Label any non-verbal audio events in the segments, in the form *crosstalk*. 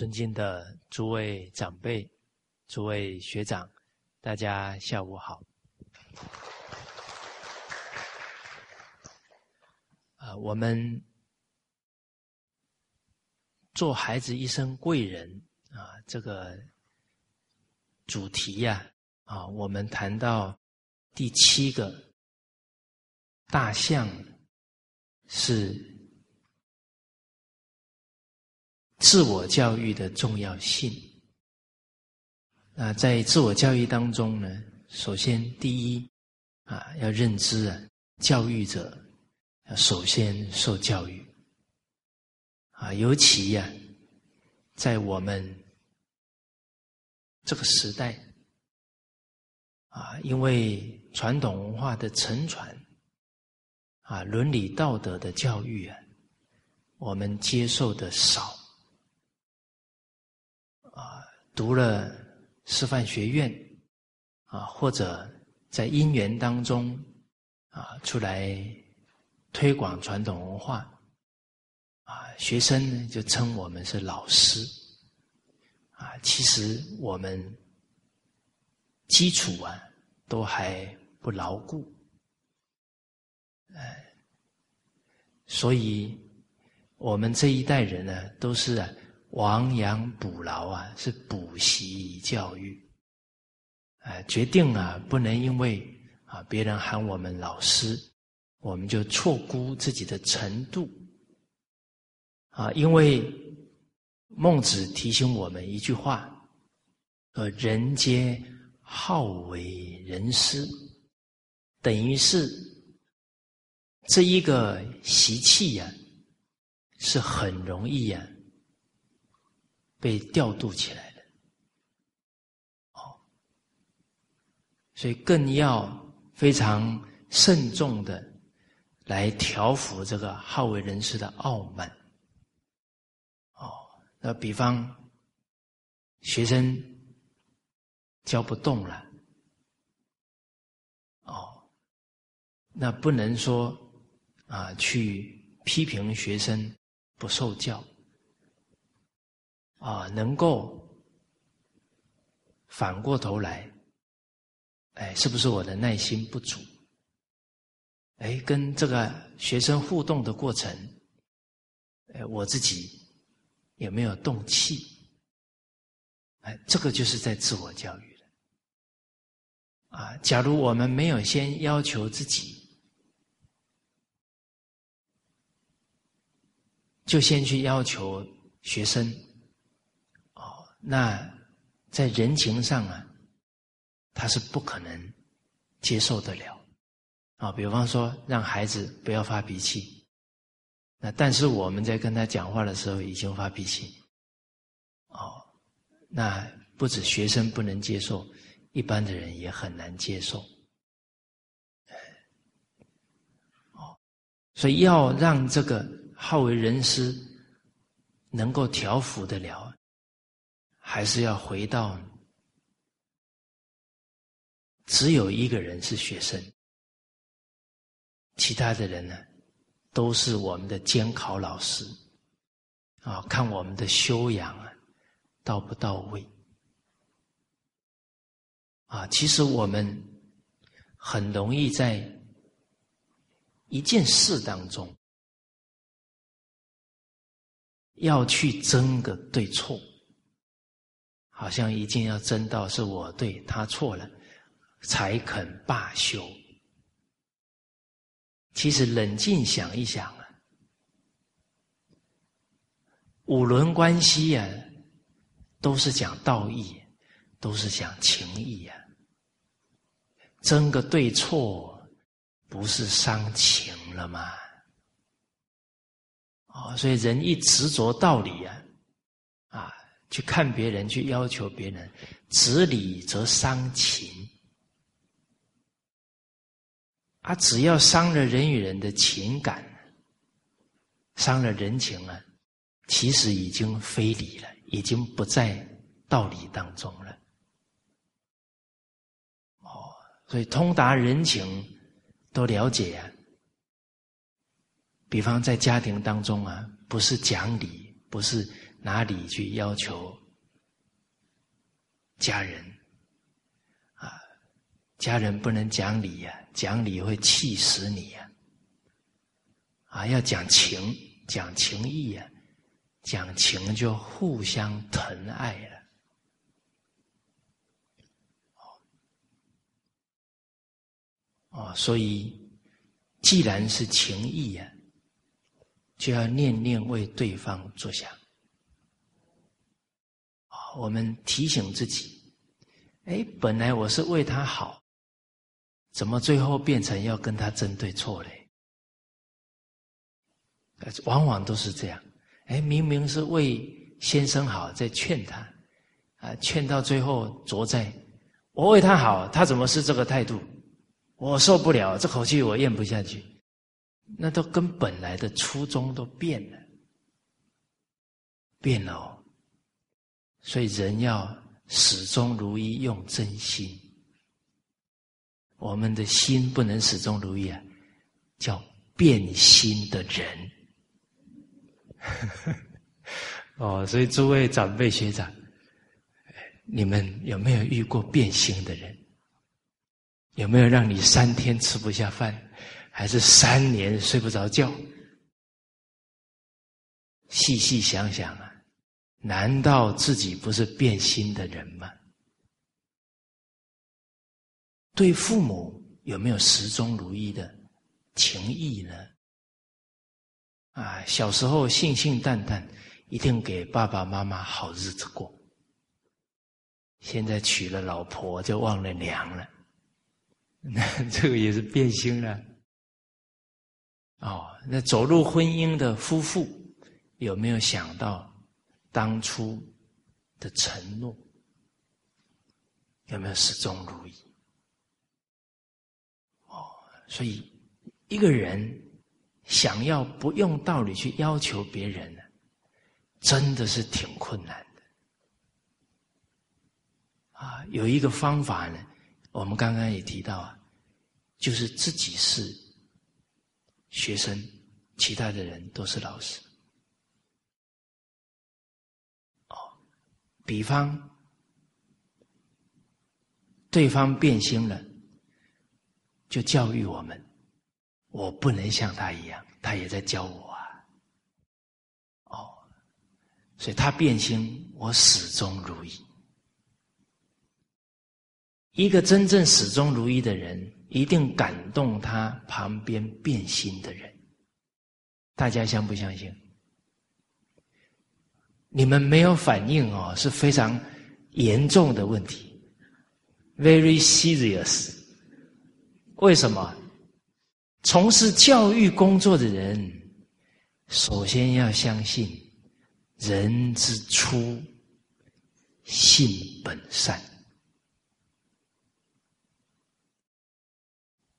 尊敬的诸位长辈、诸位学长，大家下午好。啊，我们做孩子一生贵人啊，这个主题呀，啊，我们谈到第七个大象是。自我教育的重要性。啊，在自我教育当中呢，首先第一啊，要认知啊，教育者要首先受教育。啊，尤其呀，在我们这个时代，啊，因为传统文化的沉传，啊，伦理道德的教育啊，我们接受的少。读了师范学院，啊，或者在因缘当中，啊，出来推广传统文化，啊，学生呢就称我们是老师，啊，其实我们基础啊都还不牢固，哎，所以我们这一代人呢都是啊。亡羊补牢啊，是补习教育，啊，决定啊，不能因为啊别人喊我们老师，我们就错估自己的程度，啊，因为孟子提醒我们一句话，呃，人皆好为人师，等于是这一个习气呀，是很容易呀。被调度起来了，哦，所以更要非常慎重的来调服这个好为人师的傲慢，哦，那比方学生教不动了，哦，那不能说啊去批评学生不受教。啊，能够反过头来，哎，是不是我的耐心不足？哎，跟这个学生互动的过程，哎，我自己有没有动气？哎，这个就是在自我教育了。啊，假如我们没有先要求自己，就先去要求学生。那在人情上啊，他是不可能接受得了啊。比方说，让孩子不要发脾气，那但是我们在跟他讲话的时候已经发脾气，哦，那不止学生不能接受，一般的人也很难接受。哦，所以要让这个好为人师能够调服得了。还是要回到，只有一个人是学生，其他的人呢，都是我们的监考老师，啊，看我们的修养啊，到不到位，啊，其实我们很容易在一件事当中，要去争个对错。好像一定要争到是我对他错了，才肯罢休。其实冷静想一想啊，五伦关系呀，都是讲道义，都是讲情义呀。争个对错，不是伤情了吗？哦，所以人一执着道理呀。去看别人，去要求别人，执理则伤情。啊，只要伤了人与人的情感，伤了人情啊，其实已经非礼了，已经不在道理当中了。哦，所以通达人情，都了解啊。比方在家庭当中啊，不是讲理，不是。哪里去要求家人啊？家人不能讲理呀，讲理会气死你呀！啊，要讲情，讲情义呀，讲情就互相疼爱了。哦，所以既然是情义呀，就要念念为对方着想。我们提醒自己：哎，本来我是为他好，怎么最后变成要跟他争对错嘞？往往都是这样。哎，明明是为先生好，在劝他，啊，劝到最后着在我为他好，他怎么是这个态度？我受不了，这口气我咽不下去。那都跟本来的初衷都变了，变了哦。所以人要始终如一，用真心。我们的心不能始终如一啊，叫变心的人。*laughs* 哦，所以诸位长辈学长，你们有没有遇过变心的人？有没有让你三天吃不下饭，还是三年睡不着觉？细细想想啊。难道自己不是变心的人吗？对父母有没有始终如一的情谊呢？啊，小时候信信旦旦，一定给爸爸妈妈好日子过。现在娶了老婆就忘了娘了，那 *laughs* 这个也是变心了。哦，那走入婚姻的夫妇有没有想到？当初的承诺有没有始终如一？哦，所以一个人想要不用道理去要求别人呢，真的是挺困难的。啊，有一个方法呢，我们刚刚也提到啊，就是自己是学生，其他的人都是老师。比方，对方变心了，就教育我们：我不能像他一样，他也在教我啊。哦，所以他变心，我始终如一。一个真正始终如一的人，一定感动他旁边变心的人。大家相不相信？你们没有反应哦，是非常严重的问题，very serious。为什么？从事教育工作的人，首先要相信人之初性本善。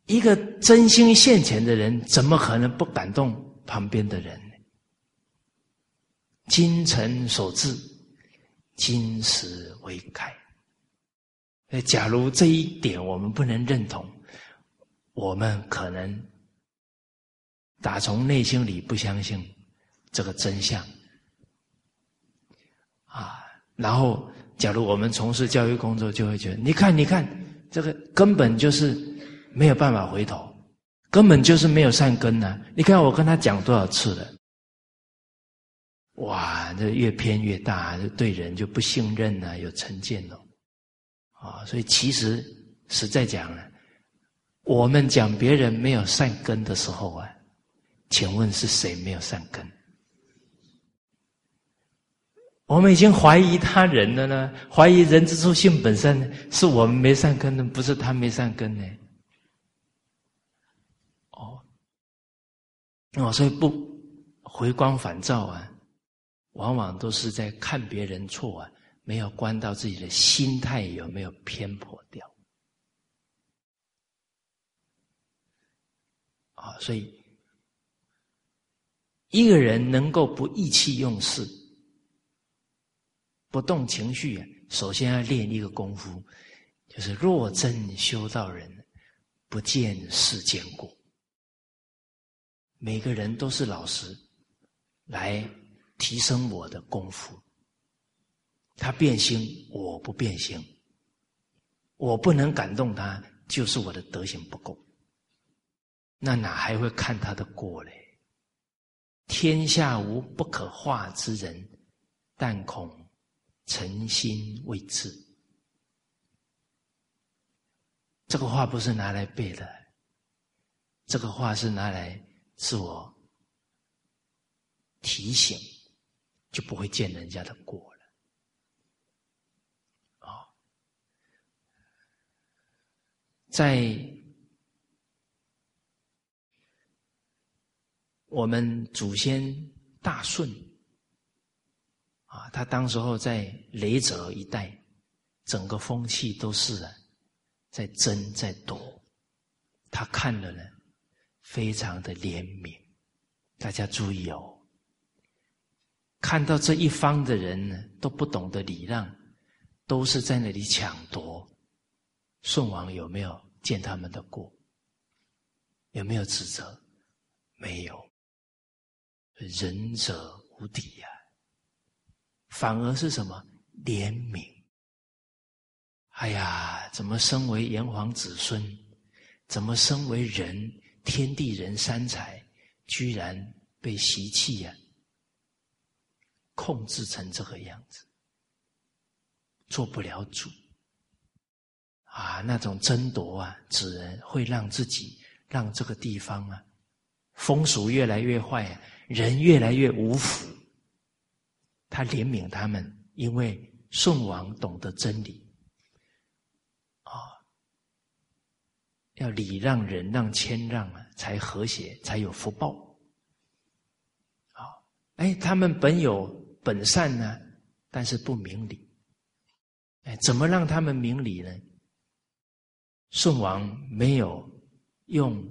一个真心现前的人，怎么可能不感动旁边的人？精诚所至，金石为开。那假如这一点我们不能认同，我们可能打从内心里不相信这个真相啊。然后，假如我们从事教育工作，就会觉得，你看，你看，这个根本就是没有办法回头，根本就是没有善根呐。你看我跟他讲多少次了。哇，这越偏越大，对人就不信任了，有成见了，啊，所以其实实在讲呢，我们讲别人没有善根的时候啊，请问是谁没有善根？我们已经怀疑他人了呢，怀疑人之初性本善，是我们没善根呢，不是他没善根呢？哦，哦，所以不回光返照啊。往往都是在看别人错啊，没有关到自己的心态有没有偏颇掉啊，所以一个人能够不意气用事、不动情绪啊，首先要练一个功夫，就是若真修道人，不见世间过。每个人都是老师，来。提升我的功夫。他变心，我不变心，我不能感动他，就是我的德行不够。那哪还会看他的过嘞？天下无不可化之人，但恐诚心未至。这个话不是拿来背的，这个话是拿来自我提醒，就不会见人家的过了。啊，在我们祖先大顺啊，他当时候在雷泽一带，整个风气都是啊。在争在夺，他看了呢，非常的怜悯。大家注意哦，看到这一方的人呢都不懂得礼让，都是在那里抢夺。宋王有没有见他们的过？有没有指责？没有。仁者无敌呀，反而是什么怜悯。哎呀，怎么身为炎黄子孙，怎么身为人，天地人三才，居然被习气呀控制成这个样子，做不了主啊！那种争夺啊，只能会让自己让这个地方啊风俗越来越坏，人越来越无福。他怜悯他们，因为宋王懂得真理啊。要礼让、忍让、谦让啊，才和谐，才有福报。啊，哎，他们本有本善呢，但是不明理。哎，怎么让他们明理呢？宋王没有用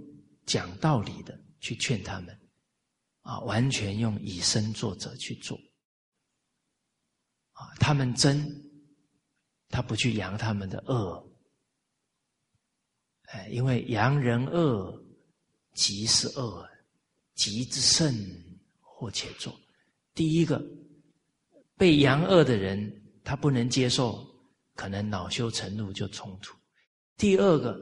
讲道理的去劝他们，啊，完全用以身作则去做。啊，他们真，他不去扬他们的恶。哎，因为扬人恶，即是恶，极之甚，或且做。第一个，被扬恶的人，他不能接受，可能恼羞成怒就冲突。第二个，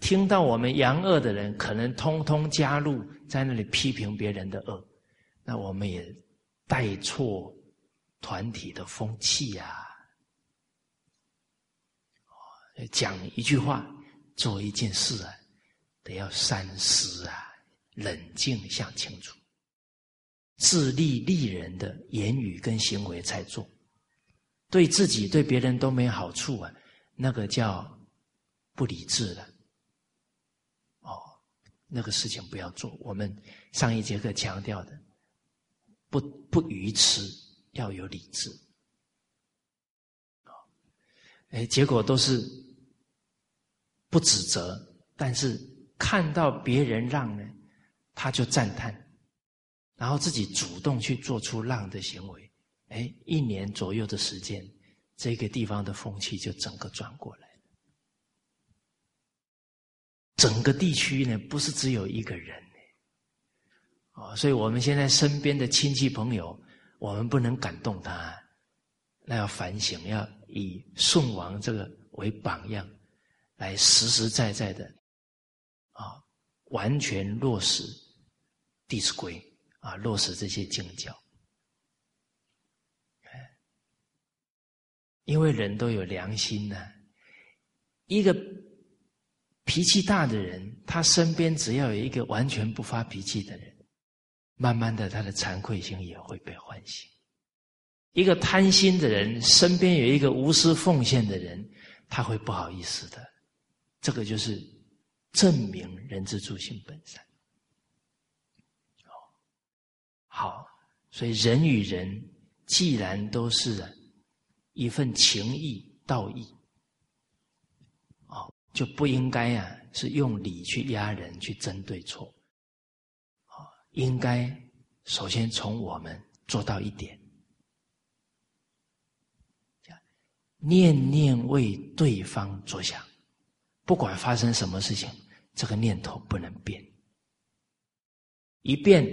听到我们扬恶的人，可能通通加入在那里批评别人的恶，那我们也带错团体的风气呀。讲一句话。做一件事啊，得要三思啊，冷静想清楚，自利利人的言语跟行为才做，对自己对别人都没好处啊，那个叫不理智了。哦，那个事情不要做。我们上一节课强调的，不不愚痴，要有理智。哎，结果都是。不指责，但是看到别人让呢，他就赞叹，然后自己主动去做出让的行为。哎，一年左右的时间，这个地方的风气就整个转过来。整个地区呢，不是只有一个人，哦，所以我们现在身边的亲戚朋友，我们不能感动他，那要反省，要以宋王这个为榜样。来实实在在的，啊，完全落实《弟子规》啊，落实这些经教。因为人都有良心呢，一个脾气大的人，他身边只要有一个完全不发脾气的人，慢慢的他的惭愧心也会被唤醒。一个贪心的人，身边有一个无私奉献的人，他会不好意思的。这个就是证明人之初性本善。哦，好，所以人与人既然都是一份情义道义，哦，就不应该啊是用理去压人去争对错。哦，应该首先从我们做到一点，念念为对方着想。不管发生什么事情，这个念头不能变。一变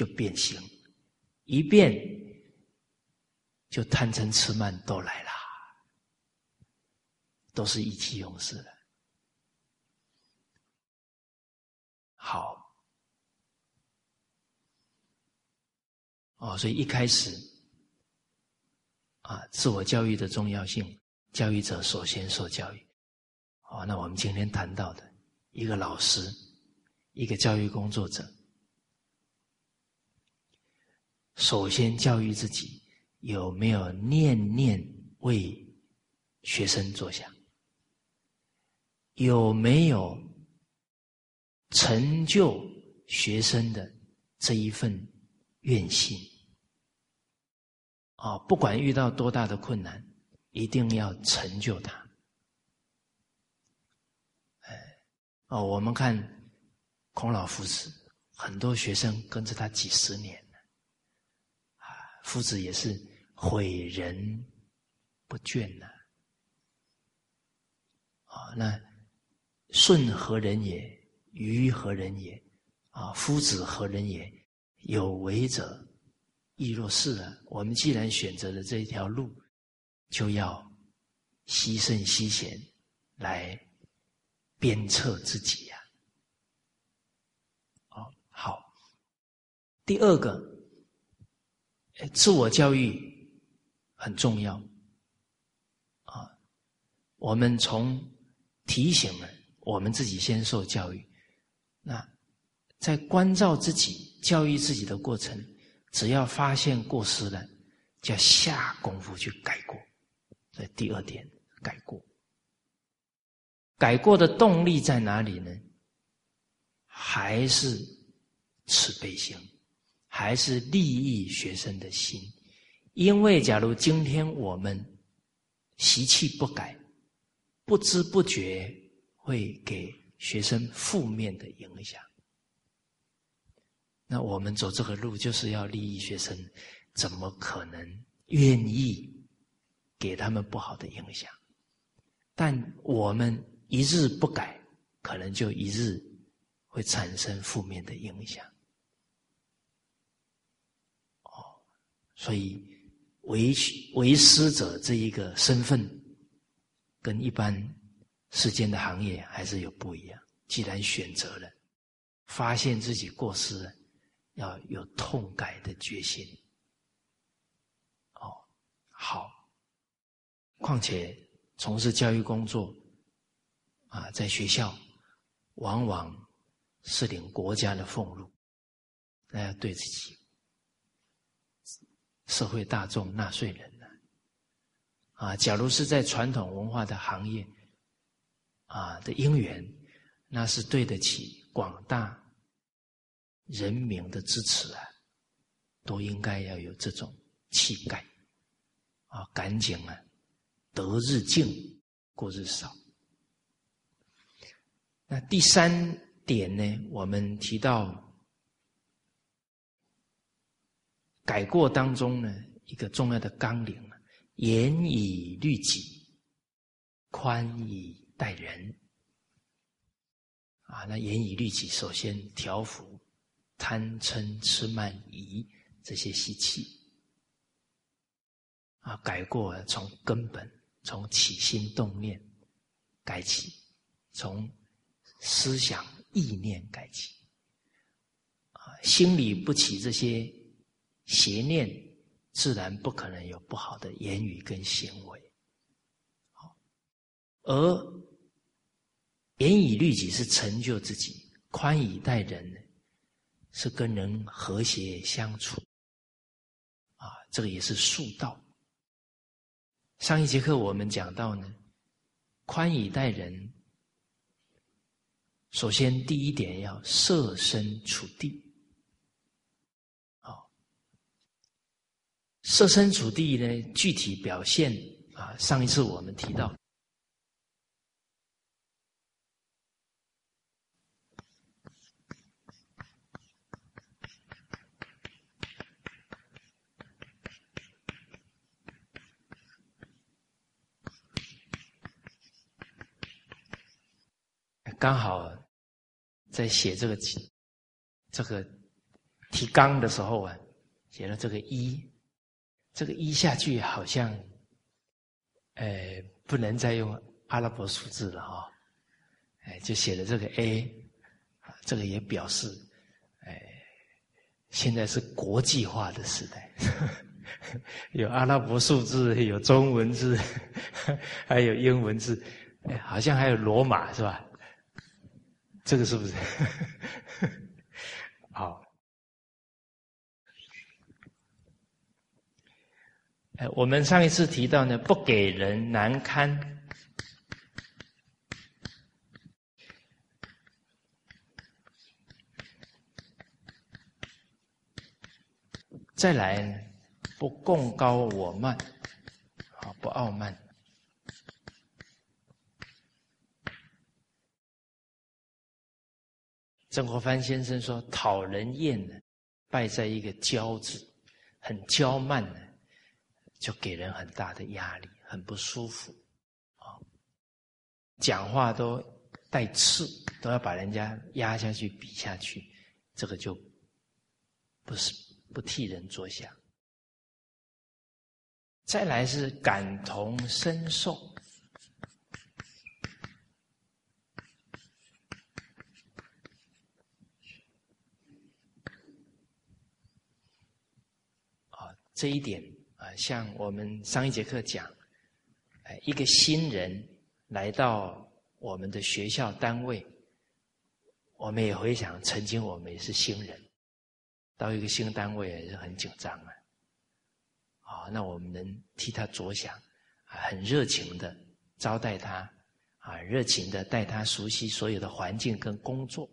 就变形，一变就贪嗔痴慢都来了，都是意气用事的。好，哦，所以一开始啊，自我教育的重要性，教育者首先受教育。哦，那我们今天谈到的一个老师，一个教育工作者。首先教育自己有没有念念为学生着想，有没有成就学生的这一份愿心啊？不管遇到多大的困难，一定要成就他。哎，哦，我们看孔老夫子，很多学生跟着他几十年。夫子也是诲人不倦呐，啊，那舜何人也？禹何人也？啊，夫子何人也？有为者亦若是啊。我们既然选择了这一条路，就要牺牲牺贤来鞭策自己呀。哦，好，第二个。自我教育很重要啊！我们从提醒了我们自己先受教育，那在关照自己、教育自己的过程，只要发现过失了，就要下功夫去改过。这第二点，改过。改过的动力在哪里呢？还是慈悲心。还是利益学生的心，因为假如今天我们习气不改，不知不觉会给学生负面的影响。那我们走这个路就是要利益学生，怎么可能愿意给他们不好的影响？但我们一日不改，可能就一日会产生负面的影响。所以，为为师者这一个身份，跟一般世间的行业还是有不一样。既然选择了，发现自己过失，要有痛改的决心。哦，好。况且从事教育工作，啊，在学校，往往是领国家的俸禄，那要对自己。社会大众纳税人呢？啊，假如是在传统文化的行业，啊的因缘，那是对得起广大人民的支持啊，都应该要有这种气概啊，赶紧啊，得日进，过日少。那第三点呢，我们提到。改过当中呢，一个重要的纲领啊，严以律己，宽以待人。啊，那严以律己，首先调伏贪嗔痴慢疑这些习气。啊，改过从根本，从起心动念改起，从思想意念改起。啊，心里不起这些。邪念自然不可能有不好的言语跟行为，好，而严以律己是成就自己，宽以待人是跟人和谐相处，啊，这个也是术道。上一节课我们讲到呢，宽以待人，首先第一点要设身处地。设身处地呢？具体表现啊，上一次我们提到，刚好在写这个这个提纲的时候啊。写了这个一，这个一下去好像，呃，不能再用阿拉伯数字了哈，哎，就写了这个 A，这个也表示，哎，现在是国际化的时代，*laughs* 有阿拉伯数字，有中文字，*laughs* 还有英文字，哎，好像还有罗马是吧？这个是不是？*laughs* 好。哎，我们上一次提到呢，不给人难堪。再来呢，不共高我慢，啊，不傲慢。曾国藩先生说：“讨人厌呢，败在一个骄字，很骄慢呢。”就给人很大的压力，很不舒服，啊，讲话都带刺，都要把人家压下去、比下去，这个就不是不替人着想。再来是感同身受，啊，这一点。啊，像我们上一节课讲，哎，一个新人来到我们的学校单位，我们也回想，曾经我们也是新人，到一个新单位也是很紧张啊。啊，那我们能替他着想，啊，很热情的招待他，啊，热情的带他熟悉所有的环境跟工作，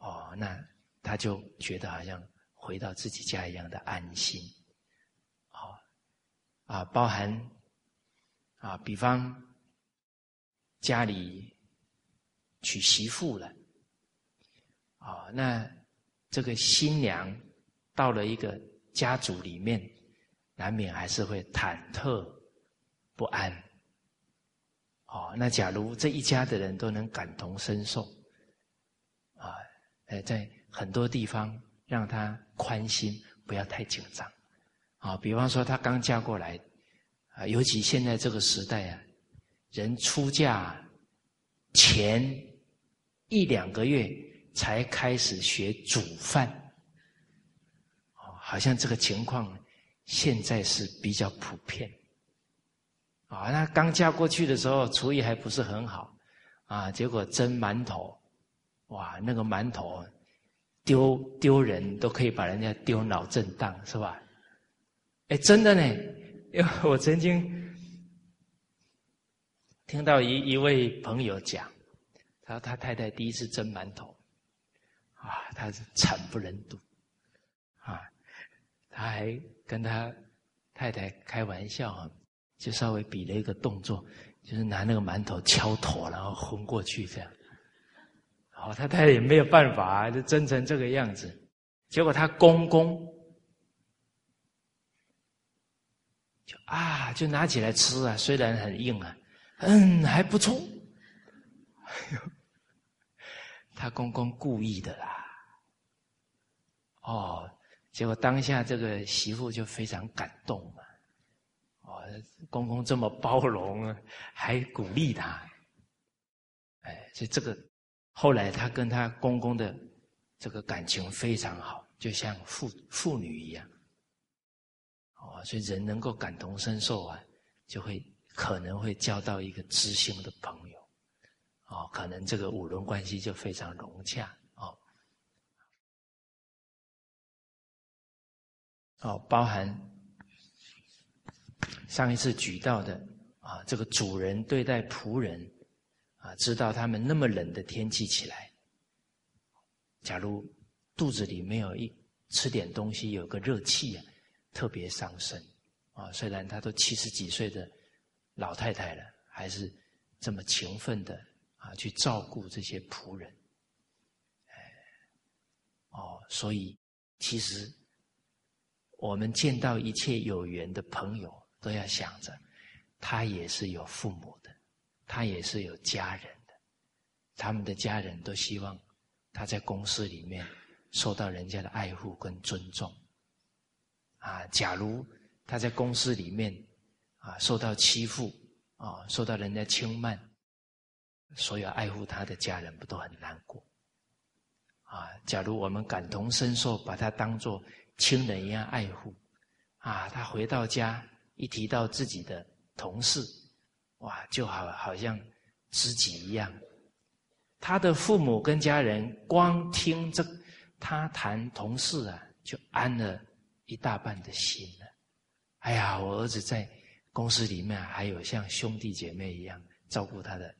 哦，那他就觉得好像回到自己家一样的安心。啊，包含啊，比方家里娶媳妇了，啊，那这个新娘到了一个家族里面，难免还是会忐忑不安。哦，那假如这一家的人都能感同身受，啊，呃，在很多地方让他宽心，不要太紧张。啊，比方说她刚嫁过来，啊，尤其现在这个时代啊，人出嫁前一两个月才开始学煮饭，哦，好像这个情况现在是比较普遍。啊，那刚嫁过去的时候厨艺还不是很好，啊，结果蒸馒头，哇，那个馒头丢丢人都可以把人家丢脑震荡，是吧？哎，真的呢，因 *laughs* 为我曾经听到一一位朋友讲，他说他太太第一次蒸馒头，啊，他是惨不忍睹，啊，他还跟他太太开玩笑啊，就稍微比了一个动作，就是拿那个馒头敲头，然后昏过去这样，好，他太太也没有办法，就蒸成这个样子，结果他公公。啊，就拿起来吃啊，虽然很硬啊，嗯，还不错。*laughs* 哎呦他公公故意的啦。哦，结果当下这个媳妇就非常感动嘛。哦，公公这么包容，还鼓励他。哎，所以这个后来他跟他公公的这个感情非常好，就像父父女一样。哦，所以人能够感同身受啊，就会可能会交到一个知心的朋友，哦，可能这个五伦关系就非常融洽哦。哦，包含上一次举到的啊，这个主人对待仆人啊，知道他们那么冷的天气起来，假如肚子里没有一吃点东西，有个热气啊。特别伤身啊！虽然她都七十几岁的老太太了，还是这么勤奋的啊，去照顾这些仆人。哎，哦，所以其实我们见到一切有缘的朋友，都要想着，他也是有父母的，他也是有家人的，他们的家人都希望他在公司里面受到人家的爱护跟尊重。啊，假如他在公司里面啊受到欺负啊，受到人家轻慢，所有爱护他的家人不都很难过？啊，假如我们感同身受，把他当做亲人一样爱护，啊，他回到家一提到自己的同事，哇，就好好像知己一样。他的父母跟家人光听这他谈同事啊，就安了一大半的心了。哎呀，我儿子在公司里面还有像兄弟姐妹一样照顾他的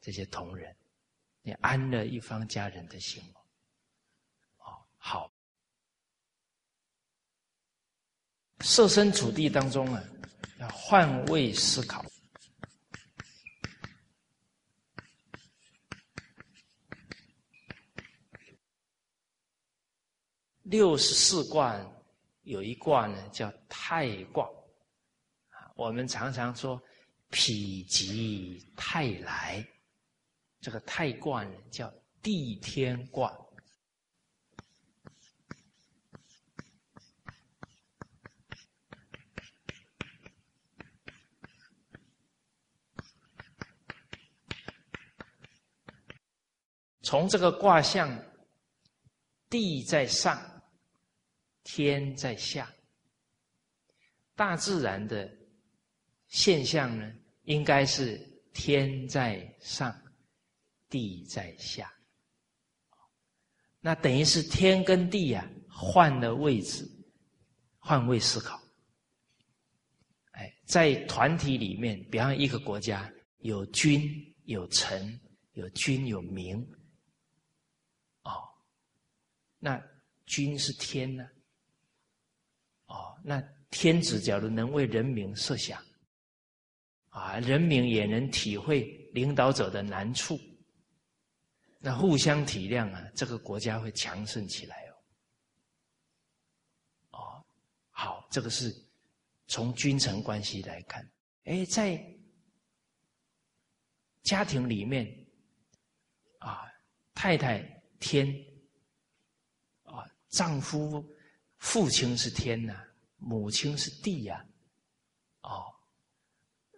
这些同仁，你安了一方家人的心哦。好，设身处地当中啊，要换位思考。六十四卦有一卦呢，叫太卦。我们常常说“否极泰来”，这个太卦呢叫地天卦。从这个卦象，地在上。天在下，大自然的现象呢，应该是天在上，地在下。那等于是天跟地啊换了位置，换位思考。哎，在团体里面，比方一个国家有君有臣，有君有民。哦，那君是天呢？哦，那天子假如能为人民设想，啊，人民也能体会领导者的难处，那互相体谅啊，这个国家会强盛起来哦。哦，好，这个是从君臣关系来看，哎，在家庭里面，啊，太太天，啊，丈夫。父亲是天呐，母亲是地呀，哦，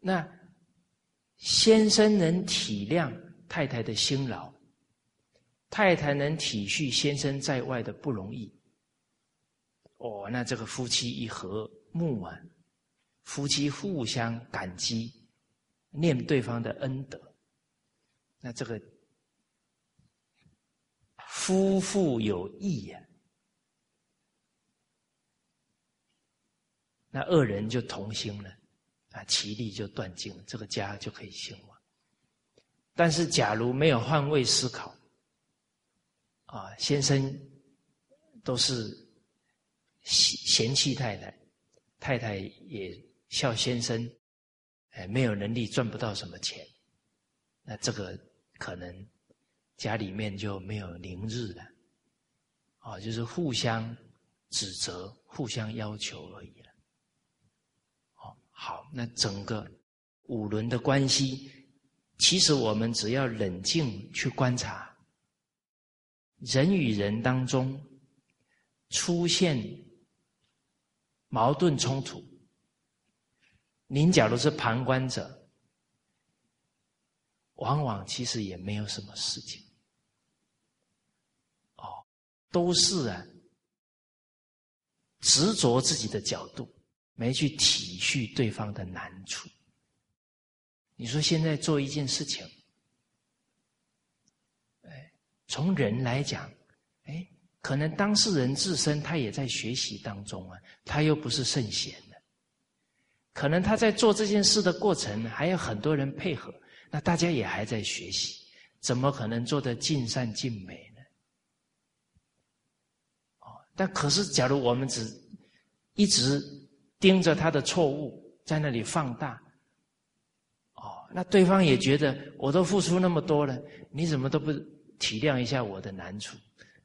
那先生能体谅太太的辛劳，太太能体恤先生在外的不容易，哦，那这个夫妻一和睦啊，夫妻互相感激，念对方的恩德，那这个夫妇有义呀。那恶人就同心了，啊，其利就断尽了，这个家就可以兴旺。但是，假如没有换位思考，啊，先生都是嫌嫌弃太太，太太也笑先生，哎，没有能力赚不到什么钱，那这个可能家里面就没有宁日了，啊，就是互相指责、互相要求而已。好，那整个五轮的关系，其实我们只要冷静去观察，人与人当中出现矛盾冲突，您假如是旁观者，往往其实也没有什么事情，哦，都是啊，执着自己的角度。没去体恤对方的难处。你说现在做一件事情，哎，从人来讲，哎，可能当事人自身他也在学习当中啊，他又不是圣贤的，可能他在做这件事的过程还有很多人配合，那大家也还在学习，怎么可能做得尽善尽美呢？哦，但可是假如我们只一直。盯着他的错误，在那里放大。哦，那对方也觉得我都付出那么多了，你怎么都不体谅一下我的难处？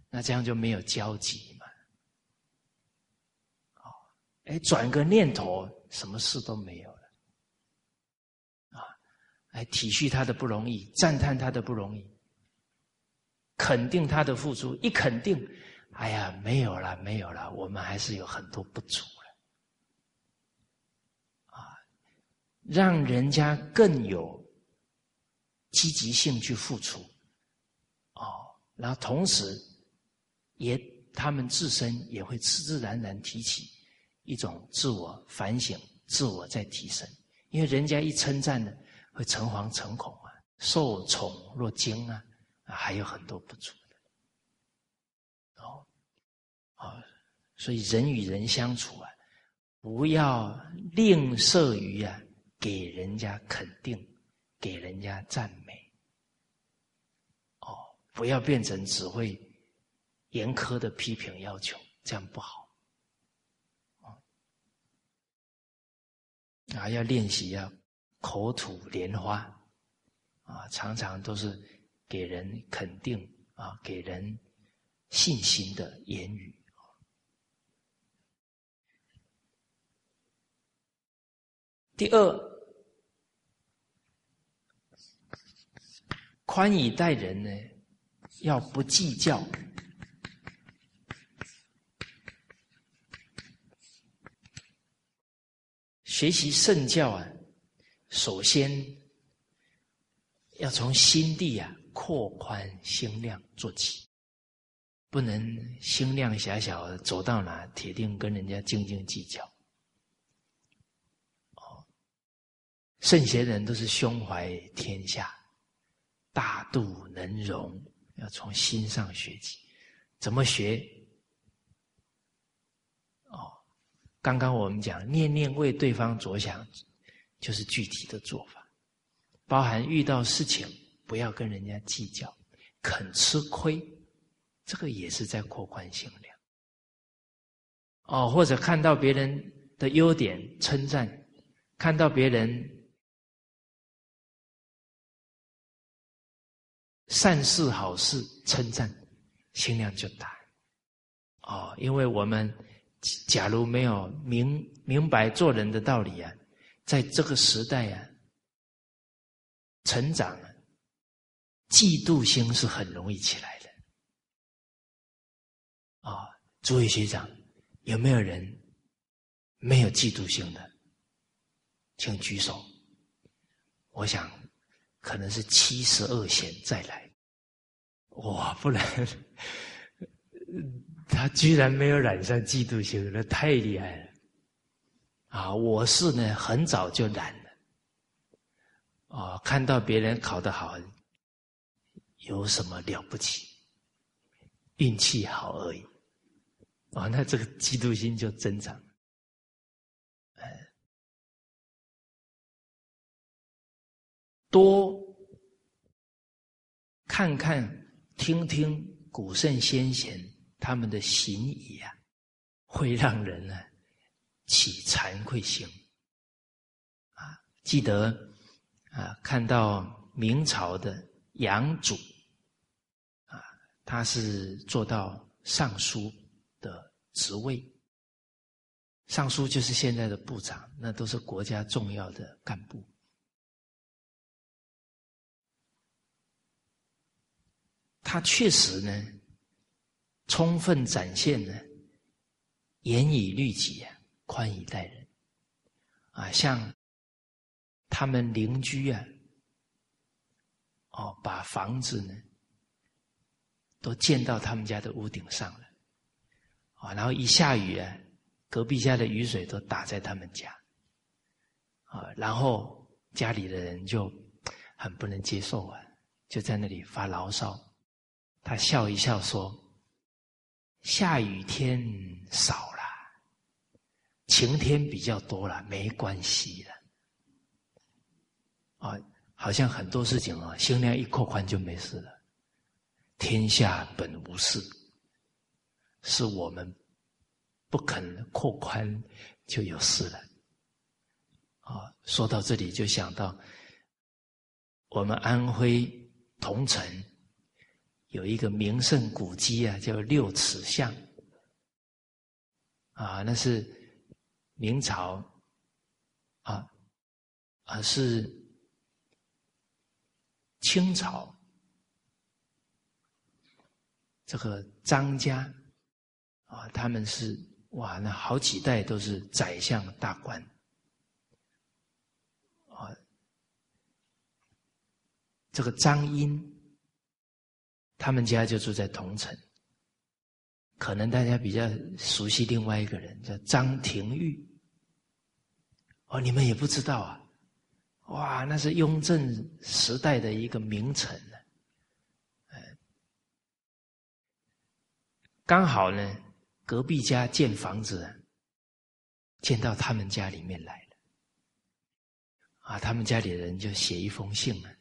那这样就没有交集嘛。哦，哎，转个念头，什么事都没有了。啊，来体恤他的不容易，赞叹他的不容易，肯定他的付出，一肯定，哎呀，没有了，没有了，我们还是有很多不足。让人家更有积极性去付出，哦，然后同时也他们自身也会自自然然提起一种自我反省、自我在提升，因为人家一称赞呢，会诚惶诚恐啊，受宠若惊啊，还有很多不足的，哦，啊，所以人与人相处啊，不要吝啬于啊。给人家肯定，给人家赞美，哦，不要变成只会严苛的批评要求，这样不好。啊，要练习啊口吐莲花，啊，常常都是给人肯定啊，给人信心的言语。第二，宽以待人呢，要不计较。学习圣教啊，首先要从心地啊扩宽心量做起，不能心量狭小，走到哪铁定跟人家斤斤计较。圣贤人都是胸怀天下，大度能容，要从心上学起。怎么学？哦，刚刚我们讲念念为对方着想，就是具体的做法，包含遇到事情不要跟人家计较，肯吃亏，这个也是在扩宽心量。哦，或者看到别人的优点称赞，看到别人。善事好事称赞，心量就大。哦，因为我们假如没有明明白做人的道理啊，在这个时代啊，成长，嫉妒心是很容易起来的。啊，诸位学长，有没有人没有嫉妒心的？请举手。我想。可能是七十二贤再来，哇！不然 *laughs* 他居然没有染上嫉妒心，那太厉害了啊！我是呢，很早就染了啊！看到别人考得好，有什么了不起？运气好而已啊！那这个嫉妒心就增长。多看看、听听古圣先贤他们的行仪啊，会让人呢起惭愧心啊。记得啊，看到明朝的杨祖啊，他是做到尚书的职位，尚书就是现在的部长，那都是国家重要的干部。他确实呢，充分展现了严以律己啊，宽以待人。啊，像他们邻居啊，哦，把房子呢都建到他们家的屋顶上了。啊，然后一下雨啊，隔壁家的雨水都打在他们家。啊，然后家里的人就很不能接受啊，就在那里发牢骚。他笑一笑说：“下雨天少了，晴天比较多了，没关系了。啊，好像很多事情啊，心量一扩宽就没事了。天下本无事，是我们不肯扩宽就有事了。啊，说到这里就想到我们安徽桐城。”有一个名胜古迹啊，叫六尺巷。啊，那是明朝，啊，啊是清朝，这个张家，啊，他们是哇，那好几代都是宰相大官，啊，这个张英。他们家就住在同城。可能大家比较熟悉另外一个人，叫张廷玉。哦，你们也不知道啊？哇，那是雍正时代的一个名臣呢。刚好呢，隔壁家建房子，建到他们家里面来了。啊，他们家里人就写一封信啊，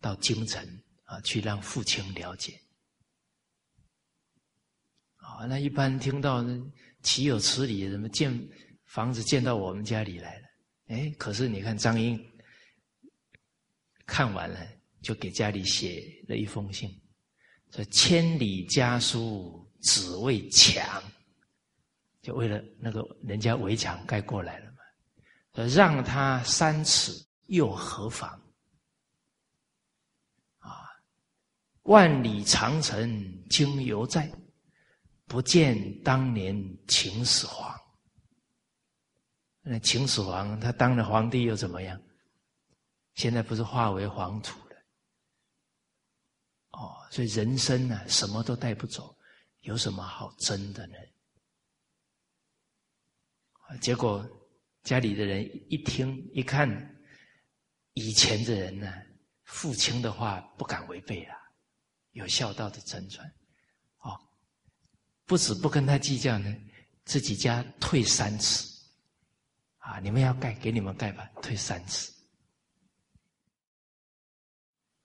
到京城啊去让父亲了解。啊，那一般听到岂有此理？怎么建房子建到我们家里来了？哎，可是你看张英看完了，就给家里写了一封信，说：“千里家书只为墙，就为了那个人家围墙盖过来了嘛。让他三尺又何妨？啊，万里长城今犹在。”不见当年秦始皇，那秦始皇他当了皇帝又怎么样？现在不是化为黄土了？哦，所以人生呢，什么都带不走，有什么好争的呢？结果家里的人一听一看，以前的人呢，父亲的话不敢违背了，有孝道的真传。哦不止不跟他计较呢，自己家退三尺，啊，你们要盖给你们盖吧，退三尺。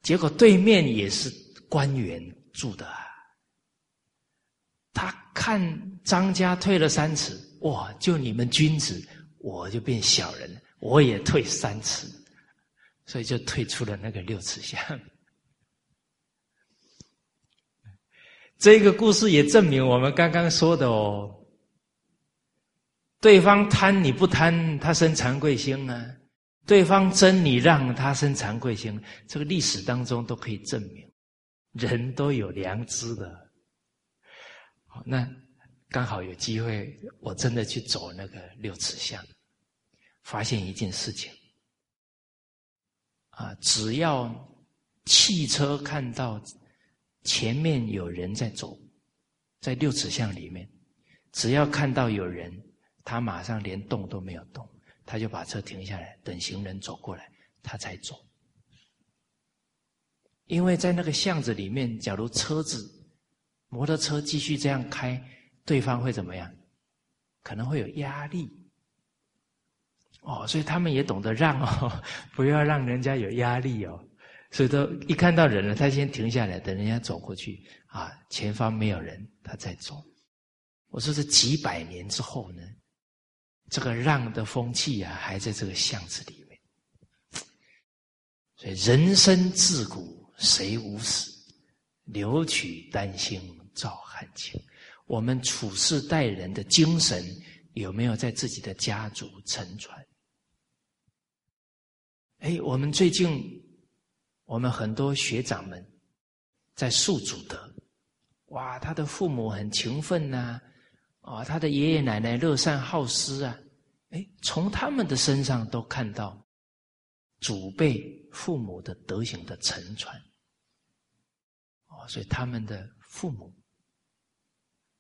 结果对面也是官员住的啊，他看张家退了三尺，哇，就你们君子，我就变小人了，我也退三尺，所以就退出了那个六尺巷。这个故事也证明我们刚刚说的哦，对方贪你不贪，他生惭愧心啊；对方争你让，他生惭愧心。这个历史当中都可以证明，人都有良知的。好，那刚好有机会，我真的去走那个六尺巷，发现一件事情啊，只要汽车看到。前面有人在走，在六尺巷里面，只要看到有人，他马上连动都没有动，他就把车停下来，等行人走过来，他才走。因为在那个巷子里面，假如车子、摩托车继续这样开，对方会怎么样？可能会有压力。哦，所以他们也懂得让哦，*laughs* 不要让人家有压力哦。所以都一看到人了，他先停下来，等人家走过去啊，前方没有人，他再走。我说这几百年之后呢，这个让的风气啊，还在这个巷子里面。所以人生自古谁无死，留取丹心照汗青。我们处事待人的精神有没有在自己的家族沉传？哎，我们最近。我们很多学长们在述祖德，哇，他的父母很勤奋呐，啊，他的爷爷奶奶乐善好施啊，哎，从他们的身上都看到祖辈父母的德行的承传，哦，所以他们的父母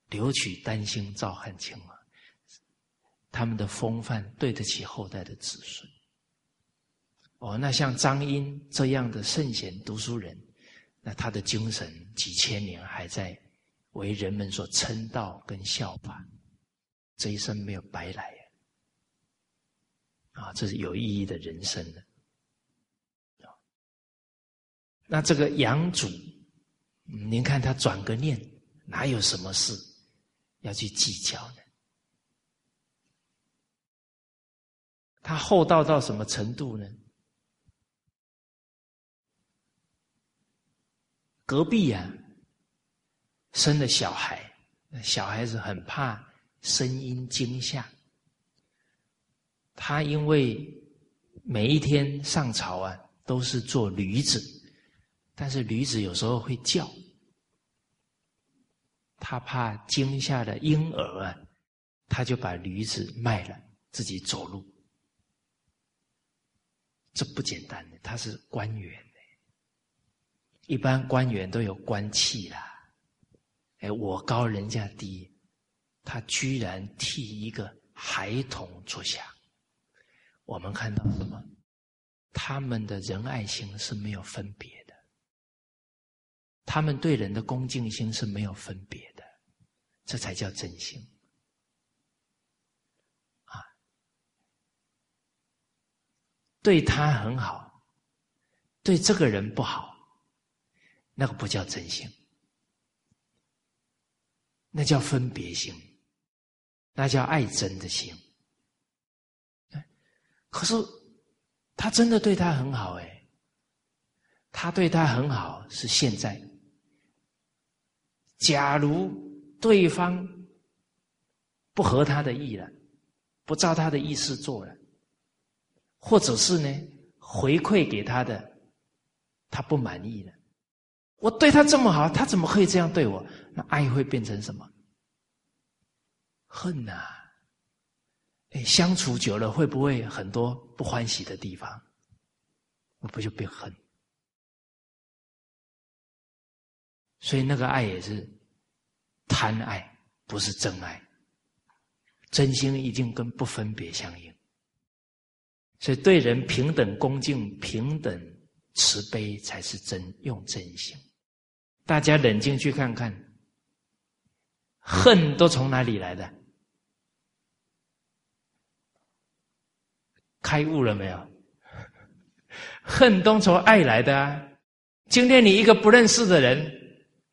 留取丹心照汗青啊，他们的风范对得起后代的子孙。哦，那像张英这样的圣贤读书人，那他的精神几千年还在为人们所称道跟效法，这一生没有白来啊！这是有意义的人生的。那这个杨祖，您看他转个念，哪有什么事要去计较呢？他厚道到什么程度呢？隔壁呀，生了小孩，小孩子很怕声音惊吓。他因为每一天上朝啊，都是坐驴子，但是驴子有时候会叫，他怕惊吓了婴儿啊，他就把驴子卖了，自己走路。这不简单的，他是官员。一般官员都有官气啦，哎，我高人家低，他居然替一个孩童着想。我们看到什么？他们的仁爱心是没有分别的，他们对人的恭敬心是没有分别的，这才叫真心。啊，对他很好，对这个人不好，那个不叫真心，那叫分别心，那叫爱憎的心。可是，他真的对他很好哎，他对他很好是现在。假如对方不合他的意了，不照他的意思做了，或者是呢回馈给他的他不满意了，我对他这么好，他怎么可以这样对我？那爱会变成什么？恨呐！哎相处久了会不会很多不欢喜的地方？我不就变恨？所以那个爱也是贪爱，不是真爱。真心一定跟不分别相应。所以对人平等恭敬、平等慈悲，才是真用真心。大家冷静去看看，恨都从哪里来的？开悟了没有？恨都从爱来的啊！今天你一个不认识的人，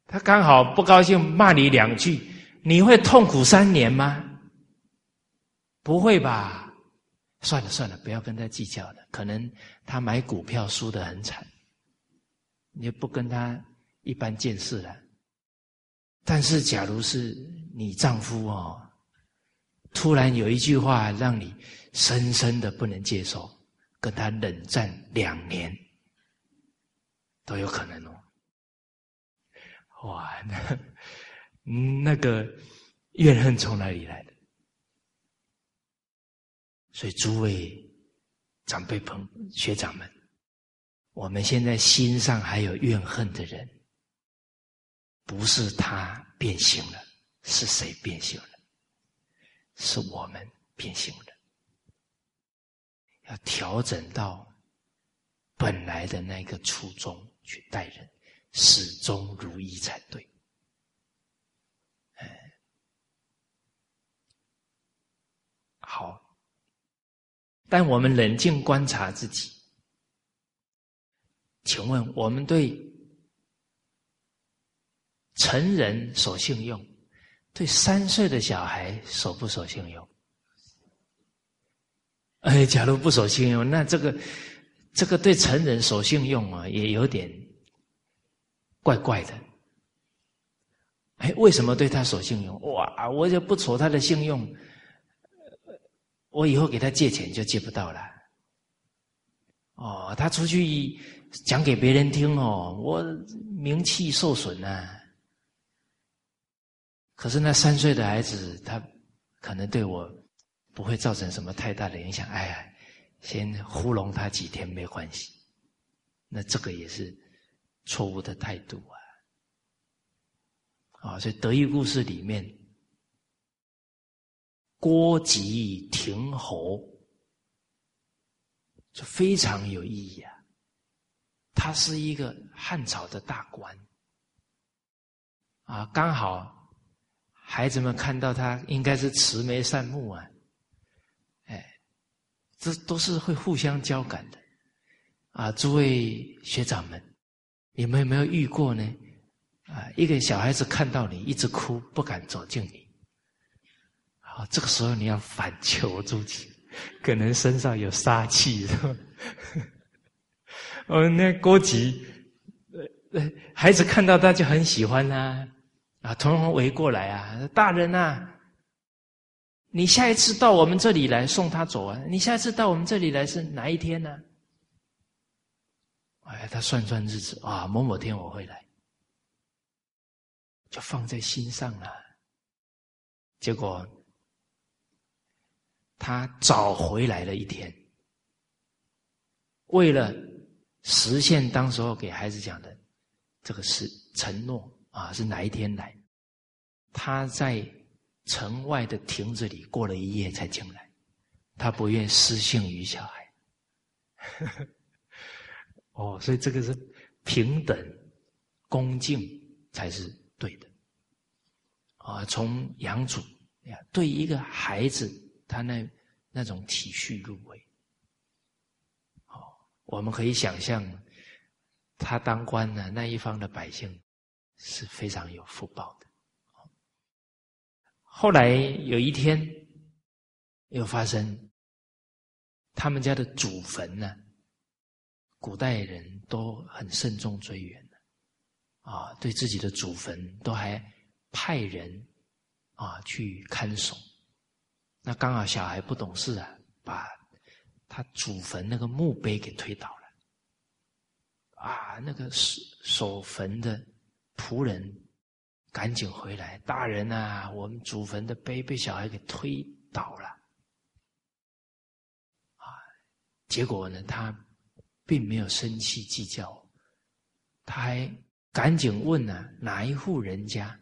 他刚好不高兴骂你两句，你会痛苦三年吗？不会吧？算了算了，不要跟他计较了。可能他买股票输得很惨，你不跟他一般见识了。但是，假如是你丈夫哦，突然有一句话让你。深深的不能接受，跟他冷战两年都有可能哦。哇，那那个怨恨从哪里来的？所以诸位长辈朋学长们，我们现在心上还有怨恨的人，不是他变形了，是谁变形了？是我们变形了。要调整到本来的那个初衷去待人，始终如一才对。哎，好。但我们冷静观察自己，请问我们对成人守信用，对三岁的小孩守不守信用？哎，假如不守信用，那这个这个对成人守信用啊，也有点怪怪的。哎，为什么对他守信用？哇，我就不守他的信用，我以后给他借钱就借不到了。哦，他出去讲给别人听哦，我名气受损呢。可是那三岁的孩子，他可能对我。不会造成什么太大的影响。哎，先糊弄他几天没关系。那这个也是错误的态度啊！啊，所以德育故事里面，郭吉亭侯就非常有意义啊。他是一个汉朝的大官啊，刚好孩子们看到他，应该是慈眉善目啊。这都是会互相交感的，啊，诸位学长们，你们有没有遇过呢？啊，一个小孩子看到你一直哭，不敢走近你，好，这个时候你要反求诸己，可能身上有杀气，是吧？哦，那郭吉，呃，孩子看到他就很喜欢呐，啊，统统围过来啊，大人呐。你下一次到我们这里来送他走啊？你下一次到我们这里来是哪一天呢？哎，他算算日子啊，某某天我会来，就放在心上了。结果他早回来了一天，为了实现当时候给孩子讲的这个是承诺啊，是哪一天来？他在城外的亭子里过了一夜才进来，他不愿失信于小孩。*laughs* 哦，所以这个是平等、恭敬才是对的。啊，从养主呀，对一个孩子，他那那种体恤入微，哦，我们可以想象，他当官呢，那一方的百姓是非常有福报的。后来有一天，又发生，他们家的祖坟呢，古代人都很慎重追远的，啊，对自己的祖坟都还派人啊去看守。那刚好小孩不懂事啊，把他祖坟那个墓碑给推倒了，啊，那个守守坟的仆人。赶紧回来！大人呐，我们祖坟的碑被小孩给推倒了。啊，结果呢，他并没有生气计较，他还赶紧问呢，哪一户人家？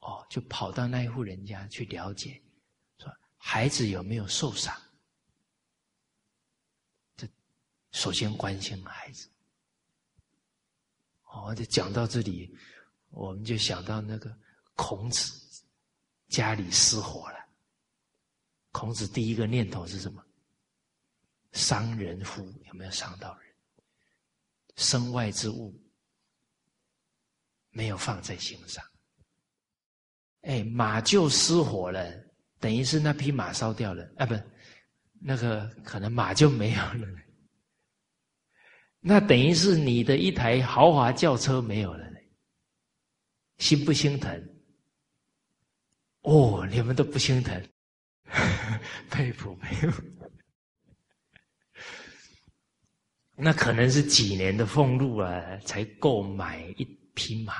哦，就跑到那一户人家去了解，说孩子有没有受伤？这首先关心孩子。哦，就讲到这里。我们就想到那个孔子家里失火了，孔子第一个念头是什么？伤人乎？有没有伤到人？身外之物没有放在心上。哎，马厩失火了，等于是那匹马烧掉了啊！不，那个可能马就没有了。那等于是你的一台豪华轿车没有了。心不心疼？哦，你们都不心疼，*laughs* 佩服佩服。那可能是几年的俸禄啊，才够买一匹马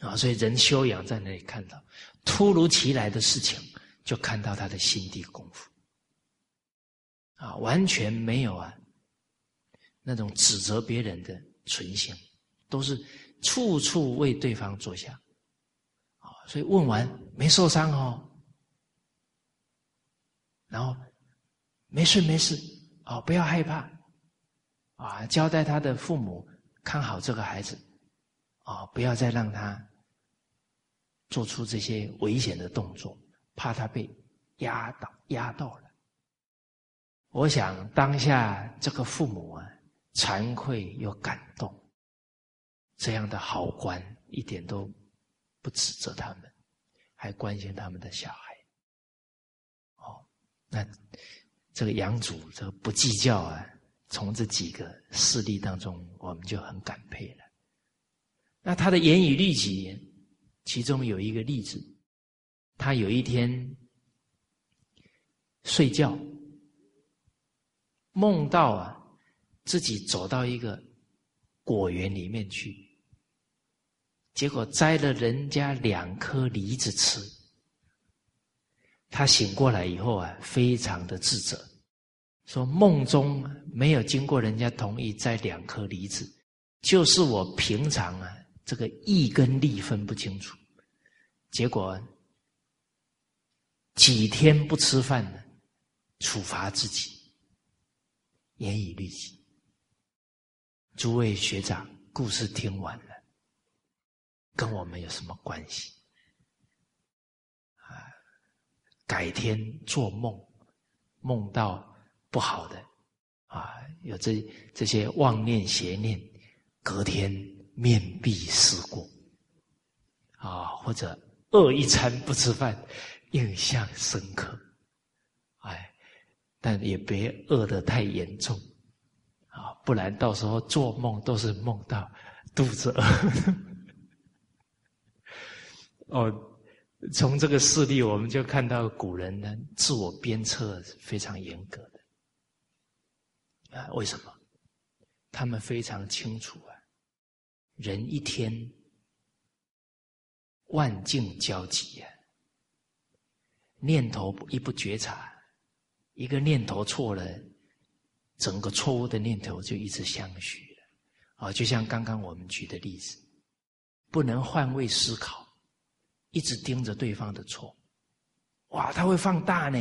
呢。啊，所以人修养在那里看到突如其来的事情，就看到他的心地功夫。啊，完全没有啊，那种指责别人的存心，都是。处处为对方着想，啊，所以问完没受伤哦，然后没事没事，哦，不要害怕，啊，交代他的父母看好这个孩子，啊，不要再让他做出这些危险的动作，怕他被压倒压到了。我想当下这个父母啊，惭愧又感动。这样的好官一点都不指责他们，还关心他们的小孩。哦，那这个养主这个不计较啊，从这几个事例当中，我们就很感佩了。那他的言语律己，其中有一个例子，他有一天睡觉，梦到啊自己走到一个果园里面去。结果摘了人家两颗梨子吃，他醒过来以后啊，非常的自责，说梦中没有经过人家同意摘两颗梨子，就是我平常啊这个义跟利分不清楚，结果几天不吃饭呢，处罚自己，严以律己。诸位学长，故事听完了。跟我们有什么关系？啊，改天做梦，梦到不好的，啊，有这这些妄念邪念，隔天面壁思过，啊，或者饿一餐不吃饭，印象深刻，但也别饿得太严重，啊，不然到时候做梦都是梦到肚子饿。*laughs* 哦，从这个事例，我们就看到古人呢自我鞭策是非常严格的啊。为什么？他们非常清楚啊，人一天万境交集啊，念头一不觉察，一个念头错了，整个错误的念头就一直相续了。啊，就像刚刚我们举的例子，不能换位思考，一直盯着对方的错，哇，他会放大呢，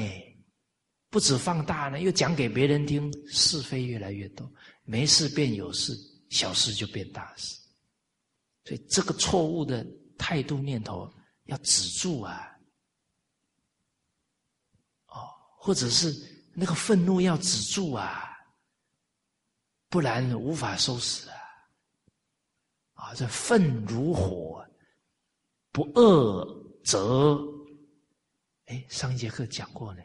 不止放大呢，又讲给别人听，是非越来越多，没事变有事，小事就变大事，所以这个错误的态度念头要止住啊，哦，或者是那个愤怒要止住啊，不然无法收拾啊。啊，这愤如火，不遏则，哎，上一节课讲过呢，